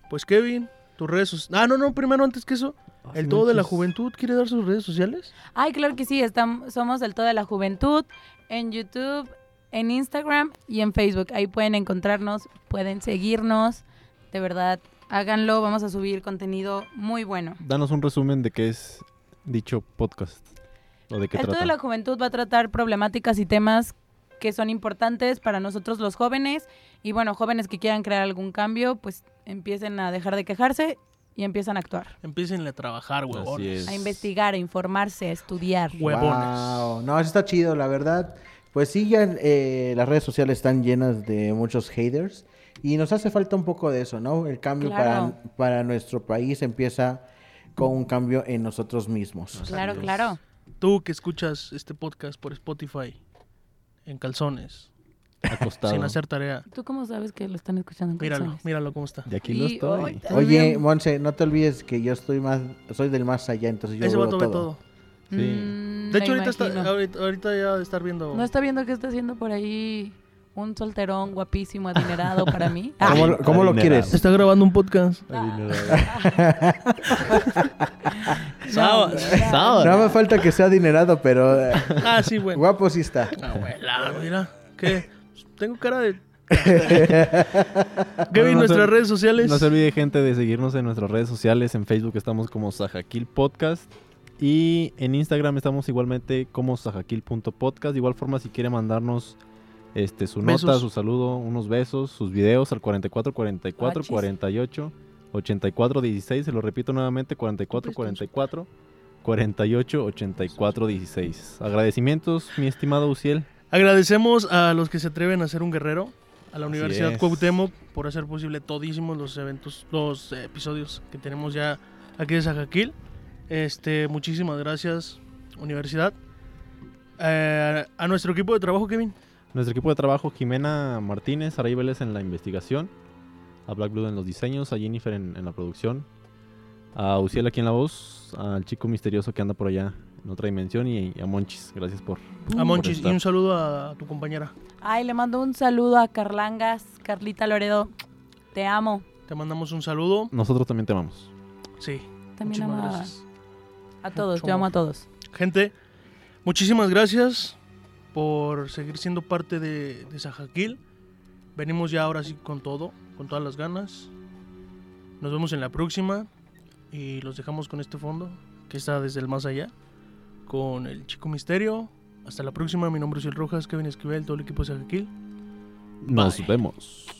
Pues Kevin, tus redes sociales... Ah, no, no, primero antes que eso. ¿El todo de la juventud quiere dar sus redes sociales?
Ay, claro que sí, estamos, somos el todo de la juventud en YouTube, en Instagram y en Facebook. Ahí pueden encontrarnos, pueden seguirnos. De verdad, háganlo, vamos a subir contenido muy bueno.
Danos un resumen de qué es dicho podcast. ¿O de qué
El todo
trata?
de la juventud va a tratar problemáticas y temas que son importantes para nosotros los jóvenes. Y bueno, jóvenes que quieran crear algún cambio, pues empiecen a dejar de quejarse y empiezan a actuar.
Empiecen a trabajar, huevones.
es.
A investigar, a informarse, a estudiar.
Huevones.
Wow. No, eso está chido, la verdad. Pues sí, ya eh, las redes sociales están llenas de muchos haters. Y nos hace falta un poco de eso, ¿no? El cambio
Claro.
para, para nuestro país empieza con un cambio en nosotros mismos.
Claro, claro.
Tú que escuchas este podcast por Spotify, en calzones,
Acostado.
sin hacer tarea,
¿Tú cómo sabes que lo están escuchando en
míralo,
calzones?
míralo cómo está.
Y aquí lo
Y
estoy.
hoy-
Oye, Monse, no te olvides que yo estoy más, soy del más allá, entonces yo
Ese
veo
vato ve
todo.
todo.
Sí.
Mm,
De hecho,
me
ahorita, está,
imagino.
ahorita, ahorita ya de estar viendo...
¿No está viendo que está haciendo por ahí un solterón guapísimo, adinerado para mí?
¿Cómo, lo- cómo lo
Adinerado.
quieres?
Está grabando un podcast. Sabas.
No me falta que sea adinerado, pero eh,
Ah, sí, bueno.
guapo sí está.
Abuela, mira. ¿Qué? Tengo cara de... Kevin,
no se-
nuestras redes sociales.
No se olvide, gente, de seguirnos en nuestras redes sociales. En Facebook estamos como Sajaquil Podcast. Y en Instagram estamos igualmente como sajaquil.podcast. De igual forma, si quiere mandarnos este, su nota, su saludo, unos besos, sus videos al 44 44
Achis.
48 84 16. Se lo repito nuevamente: 44 44 48 84 16. Agradecimientos, mi estimado Uciel.
Agradecemos a los que se atreven a ser un guerrero, a la
Así
Universidad
es.
Cuauhtémoc por hacer posible todísimos los eventos, los episodios que tenemos ya aquí de Sajaquil. Este, muchísimas gracias, Universidad. Eh, a nuestro equipo de trabajo, Kevin.
Nuestro equipo de trabajo, Jimena Martínez, Aray Vélez en la investigación, a Black Blue en los diseños, a Jennifer en, en la producción, a Uciel aquí en la voz, al chico misterioso que anda por allá en otra dimensión y, y a Monchis. Gracias por...
A Monchis y
estar.
un saludo a tu compañera.
Ay, le mando un saludo a Carlangas, Carlita Loredo. Te amo.
Te mandamos un saludo.
Nosotros también te amamos.
Sí,
También
muchísimas
amo a,
gracias.
a todos.
Mucho
Yo amo a
amor.
todos.
Gente, muchísimas gracias por seguir siendo parte de, de Sajaquil. Venimos ya ahora sí con todo, con todas las ganas. Nos vemos en la próxima y los dejamos con este fondo que está desde el más allá, con el chico misterio. Hasta la próxima, mi nombre es El Rojas, Kevin Esquivel, todo el equipo de Sajaquil.
Nos vemos.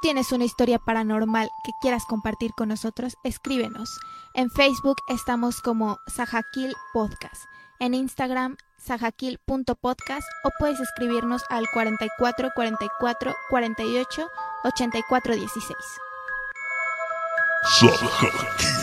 Tienes una historia paranormal que quieras compartir con nosotros, escríbenos. En Facebook estamos como Sajakil Podcast. En Instagram, sajakil.podcast o puedes escribirnos al 44 44 48 84 16.
Sajakil.